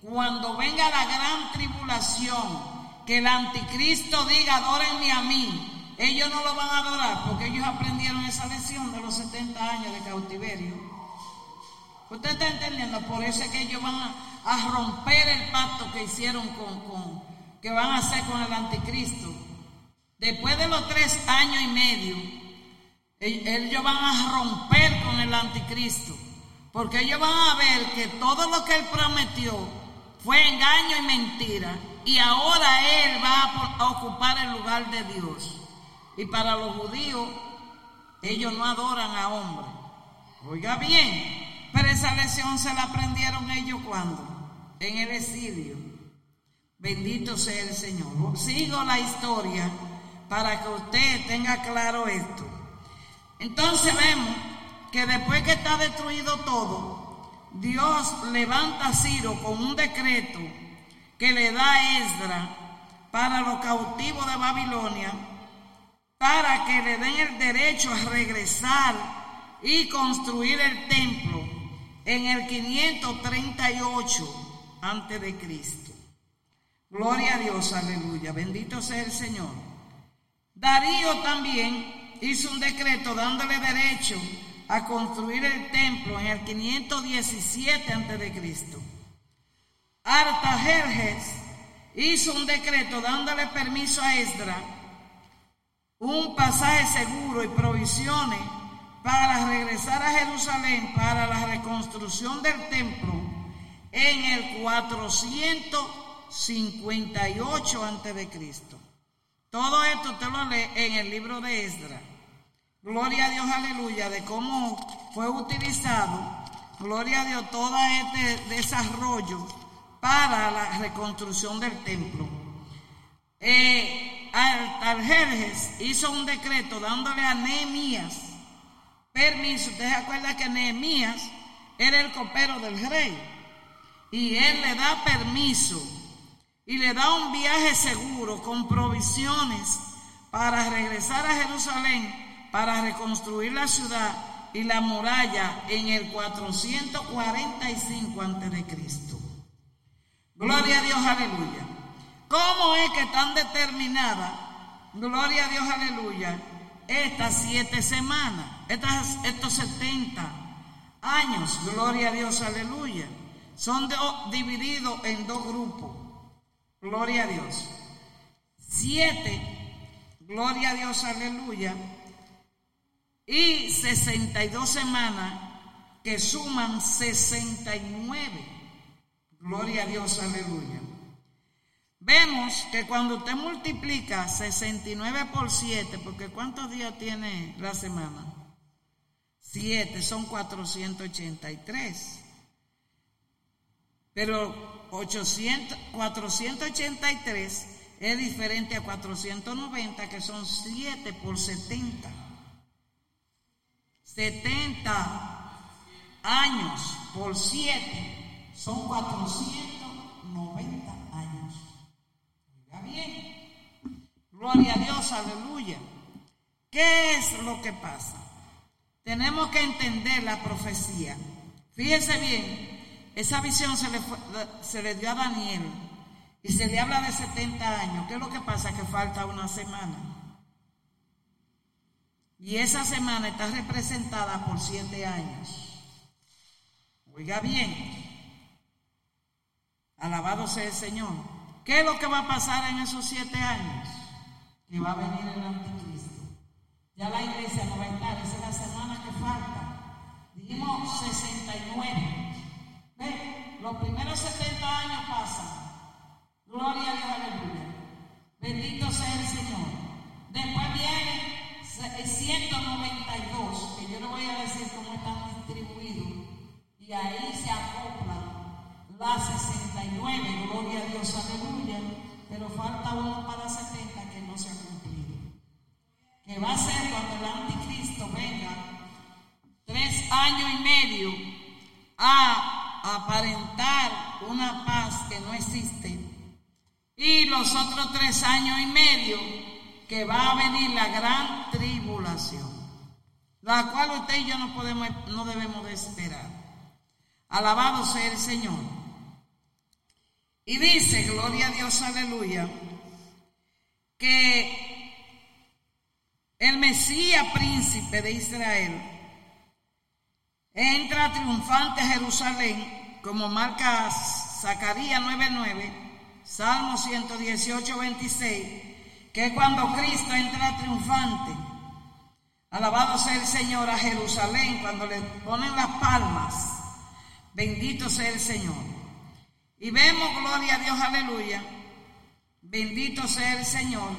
cuando venga la gran tribulación, que el anticristo diga, adórenme a mí, ellos no lo van a adorar porque ellos aprendieron esa lección de los 70 años de cautiverio. Usted está entendiendo, por eso es que ellos van a romper el pacto que hicieron con, que van a hacer con el anticristo. Después de los tres años y medio, ellos van a romper con el anticristo, porque ellos van a ver que todo lo que él prometió fue engaño y mentira, y ahora él va a ocupar el lugar de Dios. Y para los judíos, ellos no adoran a hombres. Oiga bien, pero esa lección se la aprendieron ellos cuando en el exilio. Bendito sea el Señor. Sigo la historia para que usted tenga claro esto. Entonces vemos que después que está destruido todo, Dios levanta a Ciro con un decreto que le da a Esdra para los cautivos de Babilonia, para que le den el derecho a regresar y construir el templo en el 538 antes de Cristo. Gloria a Dios, aleluya. Bendito sea el Señor. Darío también hizo un decreto dándole derecho a construir el templo en el 517 antes de Cristo. Artajerjes hizo un decreto dándole permiso a Esdra un pasaje seguro y provisiones para regresar a Jerusalén para la reconstrucción del templo en el 458 antes de Cristo. Todo esto usted lo lee en el libro de Esdra. Gloria a Dios, aleluya, de cómo fue utilizado, gloria a Dios, todo este desarrollo para la reconstrucción del templo. Eh, Aljerjes hizo un decreto dándole a Nehemías permiso. Usted se acuerda que Nehemías era el copero del rey y él le da permiso y le da un viaje seguro con provisiones para regresar a Jerusalén para reconstruir la ciudad y la muralla en el 445 a.C. Gloria a Dios, aleluya. ¿Cómo es que están determinadas, gloria a Dios, aleluya, estas siete semanas, estas, estos 70 años, gloria a Dios, aleluya? son divididos en dos grupos. Gloria a Dios. Siete, gloria a Dios, aleluya. Y 62 semanas que suman 69. Gloria a Dios, aleluya. Vemos que cuando usted multiplica 69 por 7, porque ¿cuántos días tiene la semana? 7 son 483. Pero 800, 483 es diferente a 490, que son 7 por 70. 70 años por 7 son 490 años. Gloria a Dios, aleluya. ¿Qué es lo que pasa? Tenemos que entender la profecía. Fíjese bien, esa visión se le, se le dio a Daniel y se le habla de 70 años. ¿Qué es lo que pasa? Que falta una semana. Y esa semana está representada por siete años. Oiga bien. Alabado sea el Señor. ¿Qué es lo que va a pasar en esos siete años? Que va a venir el anticristo. Ya la iglesia no va a estar, esa es la semana que falta. Dijimos 69. ¿Ve? Los primeros 70 años pasan. Gloria a Dios, aleluya. Bendito sea el Señor. Después viene 192, que yo le voy a decir cómo están distribuidos. Y ahí se acoplan las 69, gloria a Dios, aleluya. Pero falta uno para 70 que no se ha cumplido. Que va a ser cuando el anticristo venga tres años y medio a aparentar una paz que no existe. Y los otros tres años y medio que va a venir la gran tribulación, la cual usted y yo no podemos, no debemos de esperar. Alabado sea el Señor. Y dice, gloria a Dios, aleluya, que el Mesías príncipe de Israel entra triunfante a Jerusalén, como marca Zacarías 9:9, Salmo 118, 26, que cuando Cristo entra triunfante. Alabado sea el Señor a Jerusalén cuando le ponen las palmas. Bendito sea el Señor. Y vemos, gloria a Dios, aleluya. Bendito sea el Señor.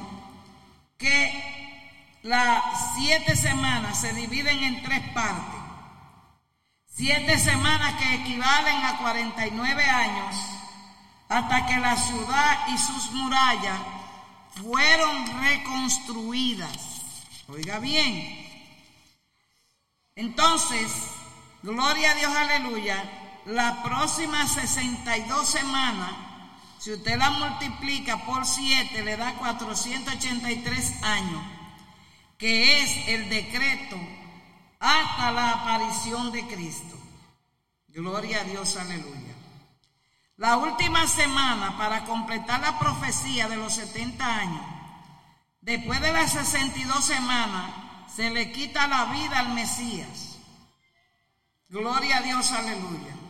Que las siete semanas se dividen en tres partes. Siete semanas que equivalen a 49 años hasta que la ciudad y sus murallas fueron reconstruidas. Oiga bien. Entonces, gloria a Dios, aleluya. La próxima 62 semanas, si usted la multiplica por 7, le da 483 años, que es el decreto hasta la aparición de Cristo. Gloria a Dios, aleluya. La última semana para completar la profecía de los 70 años, después de las 62 semanas, se le quita la vida al Mesías. Gloria a Dios, aleluya.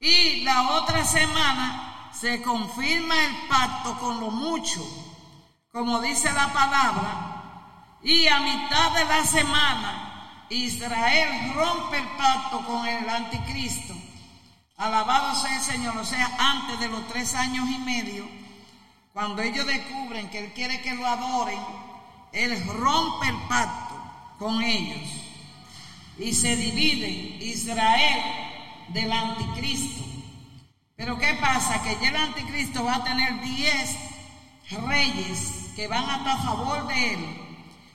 Y la otra semana se confirma el pacto con lo mucho, como dice la palabra. Y a mitad de la semana, Israel rompe el pacto con el anticristo Alabado sea el Señor, o sea, antes de los tres años y medio, cuando ellos descubren que Él quiere que lo adoren, Él rompe el pacto con ellos y se divide Israel del anticristo. Pero ¿qué pasa? Que ya el anticristo va a tener diez reyes que van a favor de Él,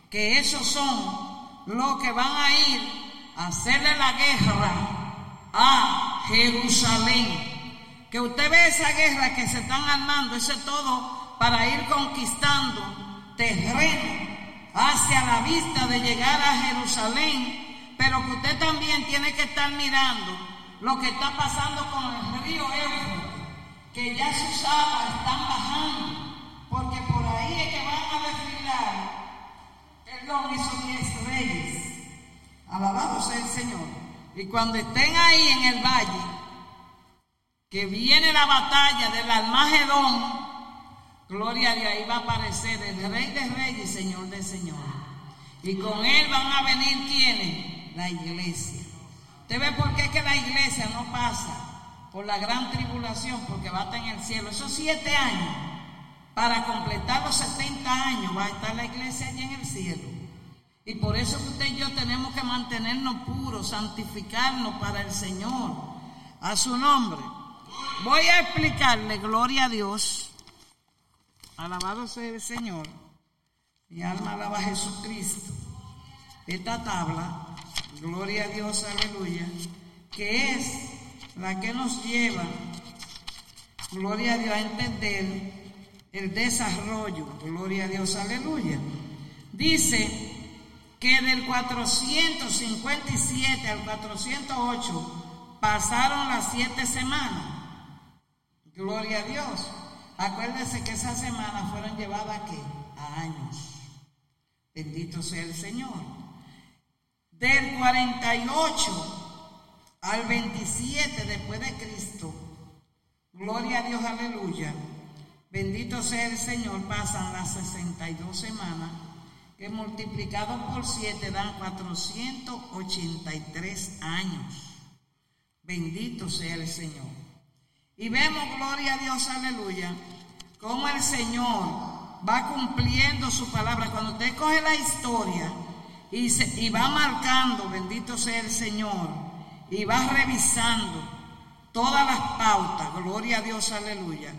que esos son los que van a ir a hacerle la guerra a Jerusalén. Que usted ve esa guerra que se están armando, ese todo para ir conquistando terreno hacia la vista de llegar a Jerusalén, pero que usted también tiene que estar mirando lo que está pasando con el río Éufrates, que ya sus aguas están bajando, porque por ahí es que van a desfilar, perdón, esos diez reyes. Alabado sea el Señor. Y cuando estén ahí en el valle, que viene la batalla del Almagedón, gloria Dios, ahí va a aparecer el Rey de Reyes Señor de Señor. Y con él van a venir quienes? La iglesia. ¿Usted ve por qué que la iglesia no pasa por la gran tribulación? Porque va a estar en el cielo. Esos siete años, para completar los 70 años, va a estar la iglesia allí en el cielo. Y por eso usted y yo tenemos que mantenernos puros, santificarnos para el Señor, a su nombre. Voy a explicarle, gloria a Dios, alabado sea el Señor, mi alma alaba a Jesucristo. Esta tabla, gloria a Dios, aleluya, que es la que nos lleva, gloria a Dios, a entender el desarrollo, gloria a Dios, aleluya. Dice, que del 457 al 408 pasaron las siete semanas. Gloria a Dios. Acuérdese que esas semanas fueron llevadas a qué? A años. Bendito sea el Señor. Del 48 al 27 después de Cristo, gloria a Dios, aleluya. Bendito sea el Señor, pasan las 62 semanas, que multiplicado por 7 dan 483 años. Bendito sea el Señor. Y vemos, gloria a Dios, aleluya, cómo el Señor va cumpliendo su palabra. Cuando usted coge la historia y, va marcando, bendito sea el Señor, y va revisando todas las pautas, gloria a Dios, aleluya,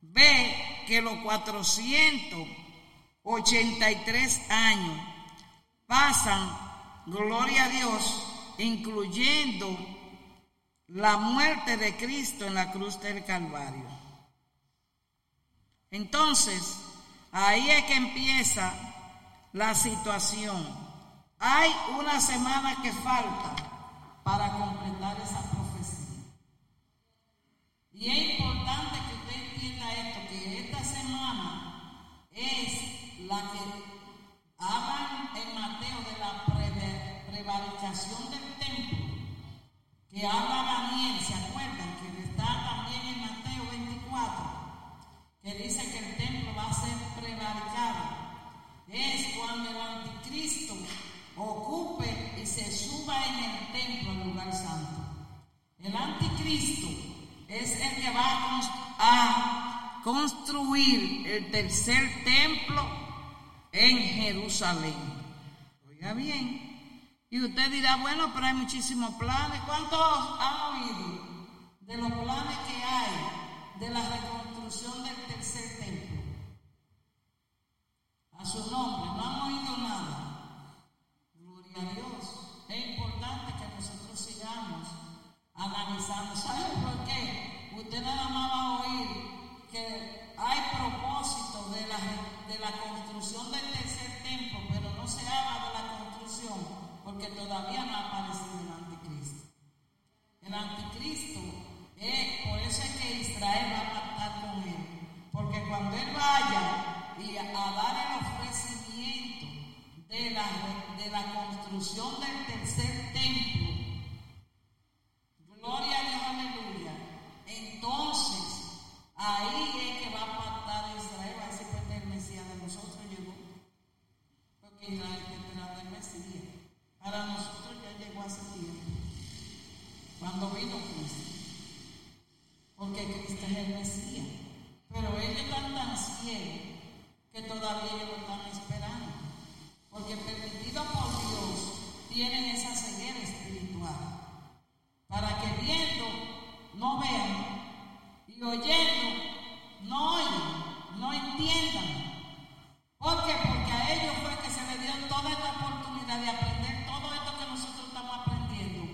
ve que los 483 años pasan, gloria a Dios, incluyendo la muerte de Cristo en la cruz del Calvario. Entonces, ahí es que empieza la situación. Hay una semana que falta para completar esa profecía. Y es importante que usted entienda esto, que esta semana es la que hablan en Mateo de la prevaricación del templo, que habla Daniel, ¿se acuerdan? Que está también en Mateo 24, que dice que el templo va a ser prevaricado. Es cuando el anticristo ocupe y se suba en el templo, el lugar santo. El anticristo es el que va a construir el tercer templo en Jerusalén. Oiga bien. Y usted dirá, bueno, pero hay muchísimos planes. ¿Cuántos han oído de los planes que hay de la reconstrucción del tercer templo? A su nombre, no han oído nada. A Dios. Es importante que nosotros sigamos analizando. ¿Saben por qué? Usted nada más va a oír que hay propósito de la, de la construcción del tercer templo, pero no se habla de la construcción porque todavía no ha aparecido el anticristo. El anticristo es, por eso es que Israel va a pactar con él, porque cuando él vaya y a dar el ofrecimiento de la, de la construcción del tercer templo, gloria a Dios, aleluya, entonces ahí es que va a pactar Israel, va a decir que el Mesías de nosotros llegó, porque Israel está esperando Mesías. Para nosotros ya llegó hace tiempo, cuando vino Cristo. Porque Cristo es el Mesías. Pero ellos están tan ciegos que todavía lo están esperando. Porque permitido por Dios tienen esa ceguera espiritual. Para que viendo no vean y oyendo no oigan, no entiendan. ¿Por qué? Porque a ellos fue que se les dio toda esta oportunidad de aprender todo esto que nosotros estamos aprendiendo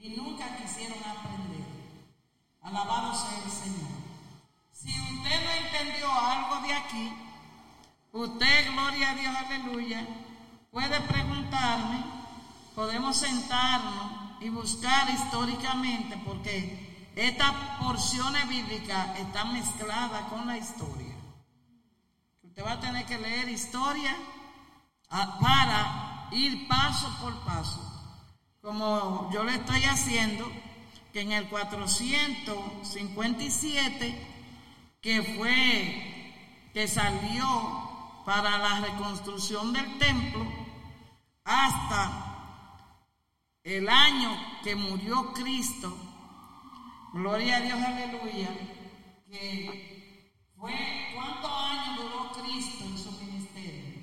y nunca quisieron aprender. Alabado sea el Señor. Si usted no entendió algo de aquí, usted, gloria a Dios, aleluya, puede preguntarme, podemos sentarnos y buscar históricamente, porque estas porciones bíblicas están mezcladas con la historia. Usted va a tener que leer historia ah, para ir paso por paso, como yo le estoy haciendo, que en el 457, que fue, que salió para la reconstrucción del templo, hasta el año que murió Cristo, gloria a Dios, aleluya, que fue, ¿cuántos años duró Cristo en su ministerio?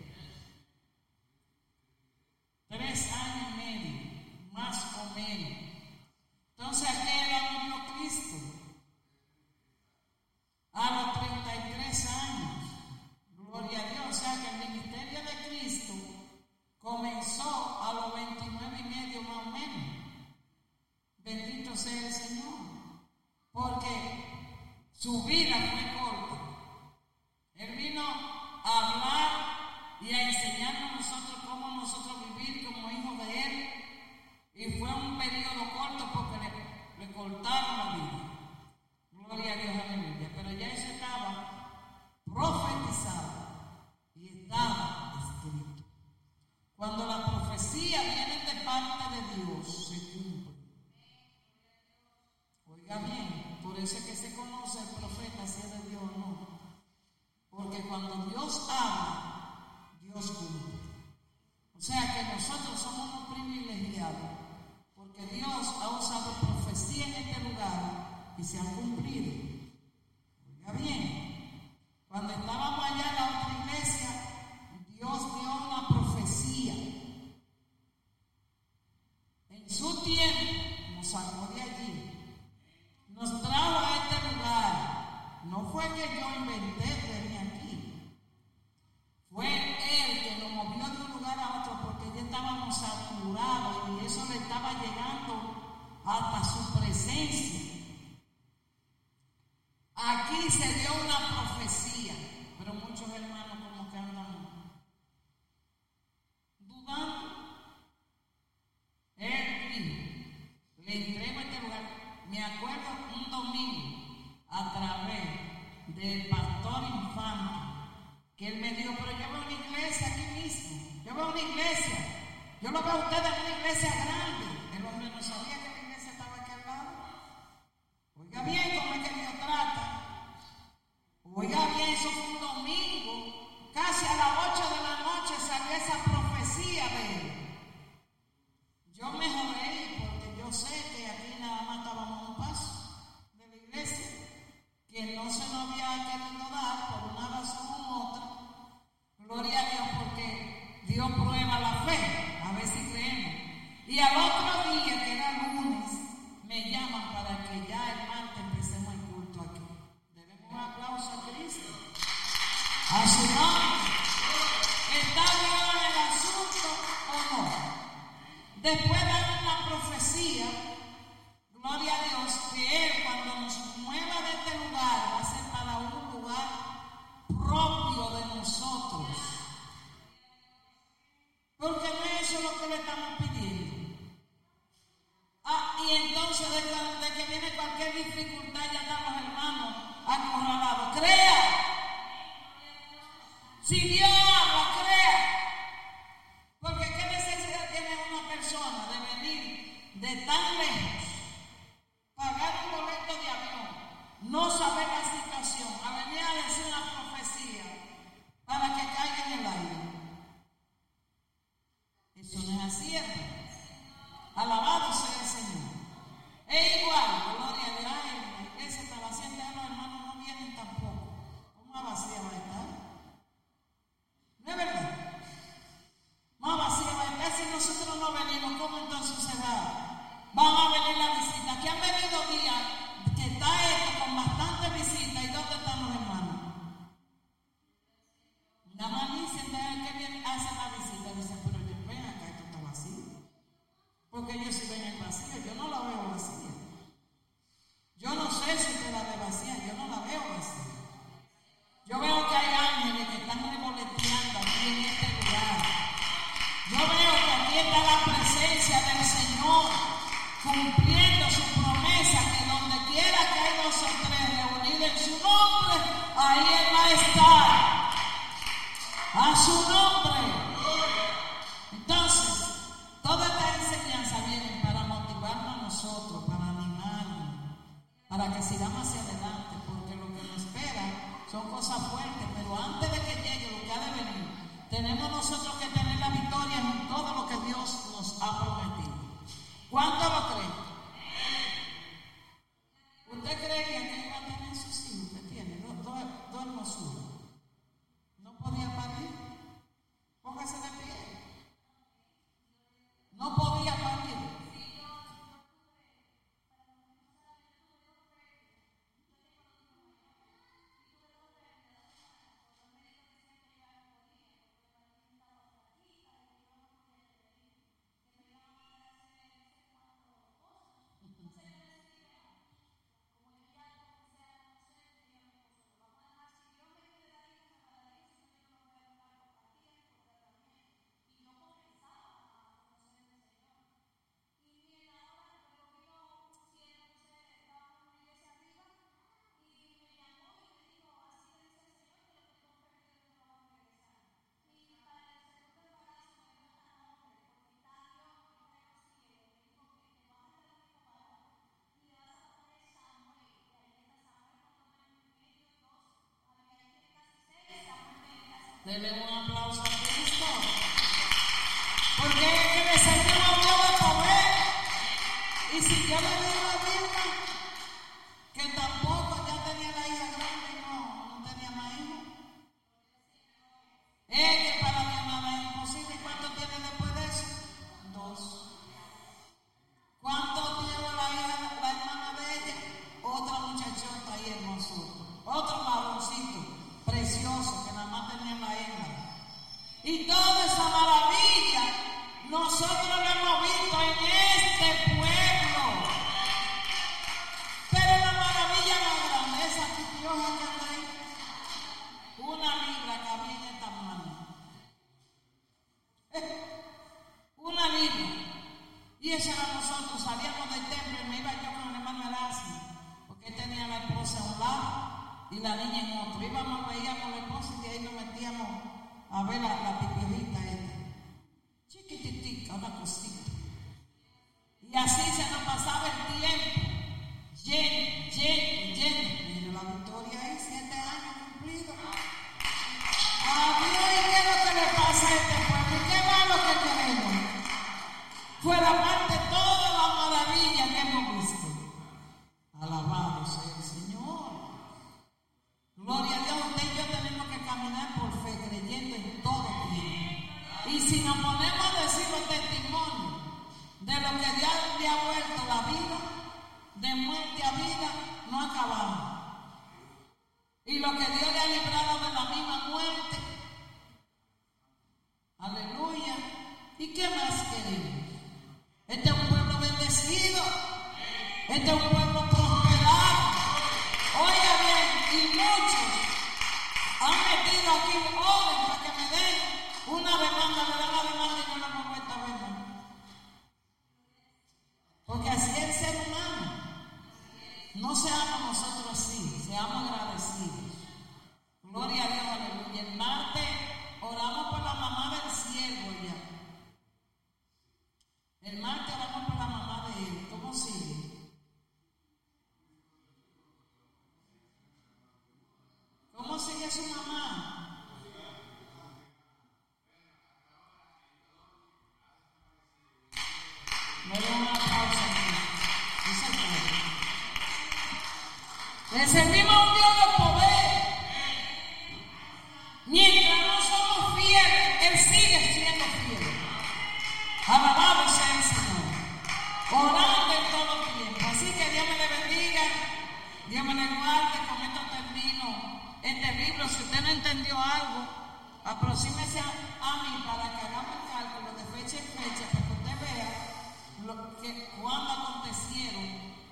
Tres años y medio, más o menos. Entonces, ¿a qué edad murió Cristo? A los 33 años. Gloria a Dios. O sea que el ministerio de Cristo Comenzó a los 29 y medio más o menos. Bendito sea el Señor. Porque su vida fue corta. Él vino a hablar y a enseñarnos nosotros cómo nosotros vivir como hijos de Él. Y fue un periodo corto porque le, cortaron la vida. Gloria a Dios, aleluya. Pero ya eso estaba profetizado y estaba cuando las profecías vienen de parte de Dios, se cumplen. Oiga bien, por eso es que se conoce el profeta si es de Dios o no. Porque cuando Dios habla, Dios cumple. O sea que nosotros somos un privilegiados, porque Dios ha usado profecía en este lugar y se han cumplido. Oiga bien, cuando estaba Cristo.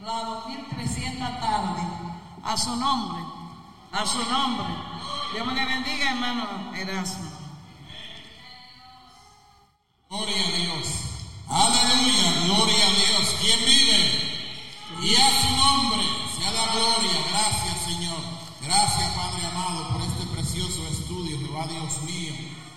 Las 2300 tardes a su nombre. A su nombre. Dios me le bendiga, hermano Erasmo. Gloria a Dios. Aleluya, gloria a Dios. ¿Quién vive? Y a su nombre sea la gloria. Gracias, Señor. Gracias, Padre amado, por este precioso estudio, Jehová Dios mío.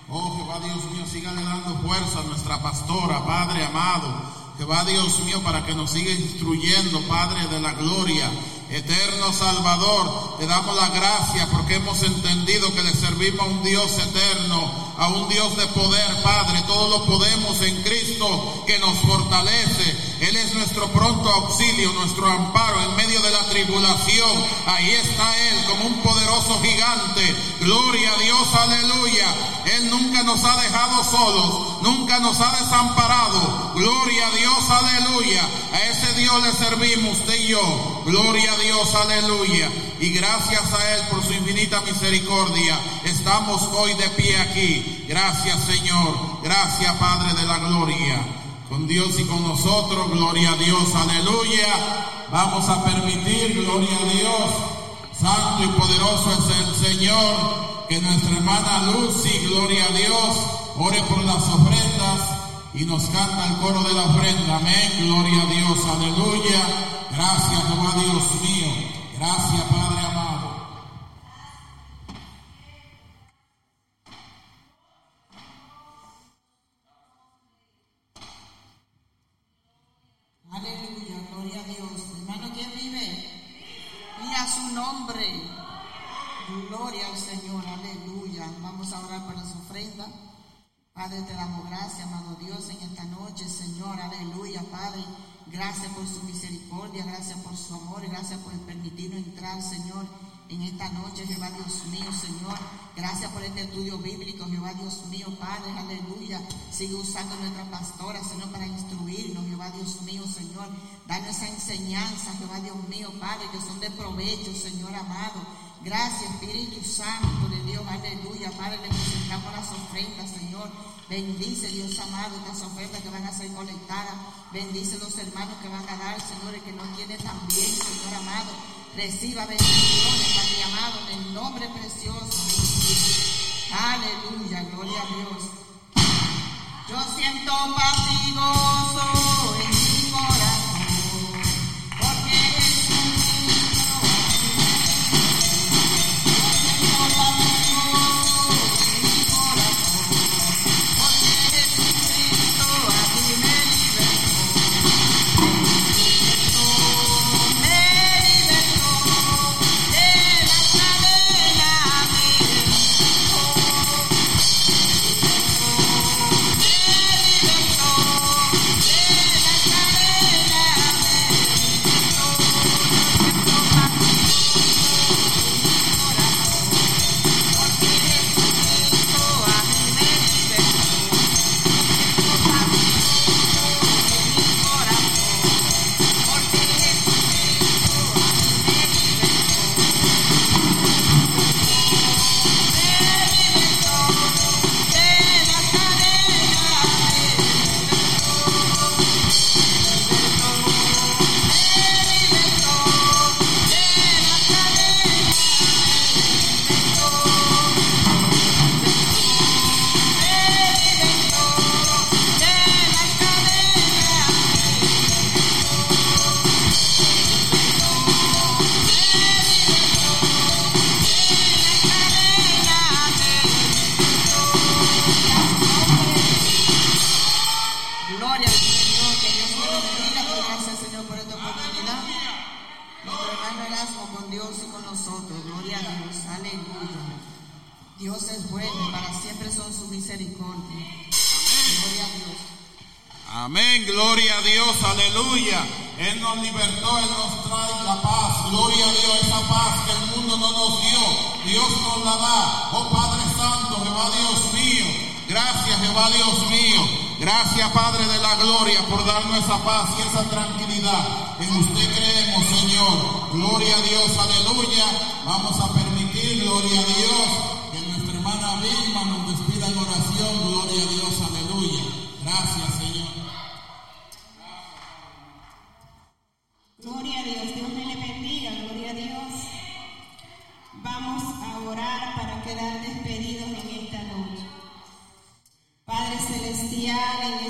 Oh, Jehová Dios mío, sígale dando fuerza a nuestra pastora, Padre amado. Jehová Dios mío, para que nos siga instruyendo, Padre de la gloria. Eterno Salvador, te damos la gracia porque hemos entendido que le servimos a un Dios eterno, a un Dios de poder, Padre. Todo lo podemos en Cristo que nos fortalece. Él es nuestro pronto auxilio, nuestro amparo en medio de la tribulación. Ahí está Él como un poderoso gigante. Gloria a Dios, aleluya. Él nunca nos ha dejado solos, nunca nos ha desamparado. Gloria a Dios, aleluya. A ese Dios le servimos, usted y yo. Gloria a Dios, aleluya. Y gracias a Él por su infinita misericordia, estamos hoy de pie aquí. Gracias, Señor. Gracias, Padre de la gloria. Con Dios y con nosotros, gloria a Dios, aleluya. Vamos a permitir, gloria a Dios. Santo y poderoso es el Señor. Que nuestra hermana Lucy, gloria a Dios, ore por las ofrendas y nos canta el coro de la ofrenda. Amén, gloria a Dios, aleluya. Gracias, Jehová Dios mío. Gracias, Padre amado. Aleluya, gloria a Dios. Hermano, ¿quién vive? Y a su nombre. Gloria al Señor, aleluya. Vamos a orar para ofrenda. Padre, te damos gracias, amado Dios, en esta noche, Señor, aleluya, Padre. Gracias por su misericordia, gracias por su amor, gracias por permitirnos entrar, Señor, en esta noche, Jehová Dios mío, Señor. Gracias por este estudio bíblico, Jehová Dios mío, Padre, aleluya. Sigue usando nuestra pastora, Señor, para instruirnos, Jehová Dios mío, Señor. Danos esa enseñanza, Jehová Dios mío, Padre, que son de provecho, Señor amado. Gracias, Espíritu Santo de Dios, aleluya. Padre, le presentamos las ofrendas, Señor. Bendice, Dios amado, estas ofrendas que van a ser colectadas. Bendice los hermanos que van a dar, Señor, el que no tiene también, Señor amado. Reciba bendiciones, Padre amado, en el nombre precioso de Jesús. Aleluya, gloria a Dios. Yo siento paz y Vamos a permitir, gloria a Dios, que nuestra hermana Vilma nos despida en oración. Gloria a Dios, aleluya. Gracias, Señor. Gloria a Dios, Dios me le bendiga, gloria a Dios. Vamos a orar para quedar despedidos en esta noche. Padre Celestial, en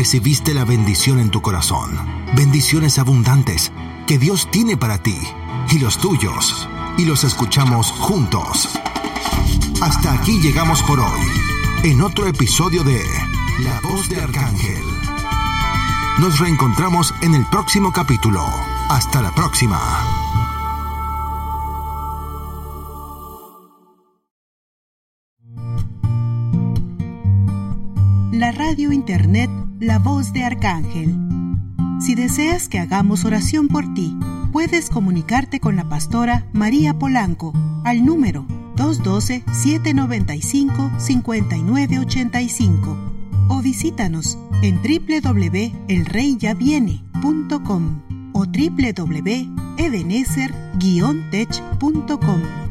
recibiste la bendición en tu corazón. Bendiciones abundantes que Dios tiene para ti y los tuyos. y los escuchamos juntos. Hasta aquí llegamos por hoy, en otro episodio de La voz de Arcángel. Nos reencontramos en el próximo capítulo. Hasta la próxima. La radio internet La voz de Arcángel. Si deseas que hagamos oración por ti, puedes comunicarte con la pastora María Polanco al número 212-795-5985 o visítanos en www.elreyyaviene.com o www.ebenezer-tech.com.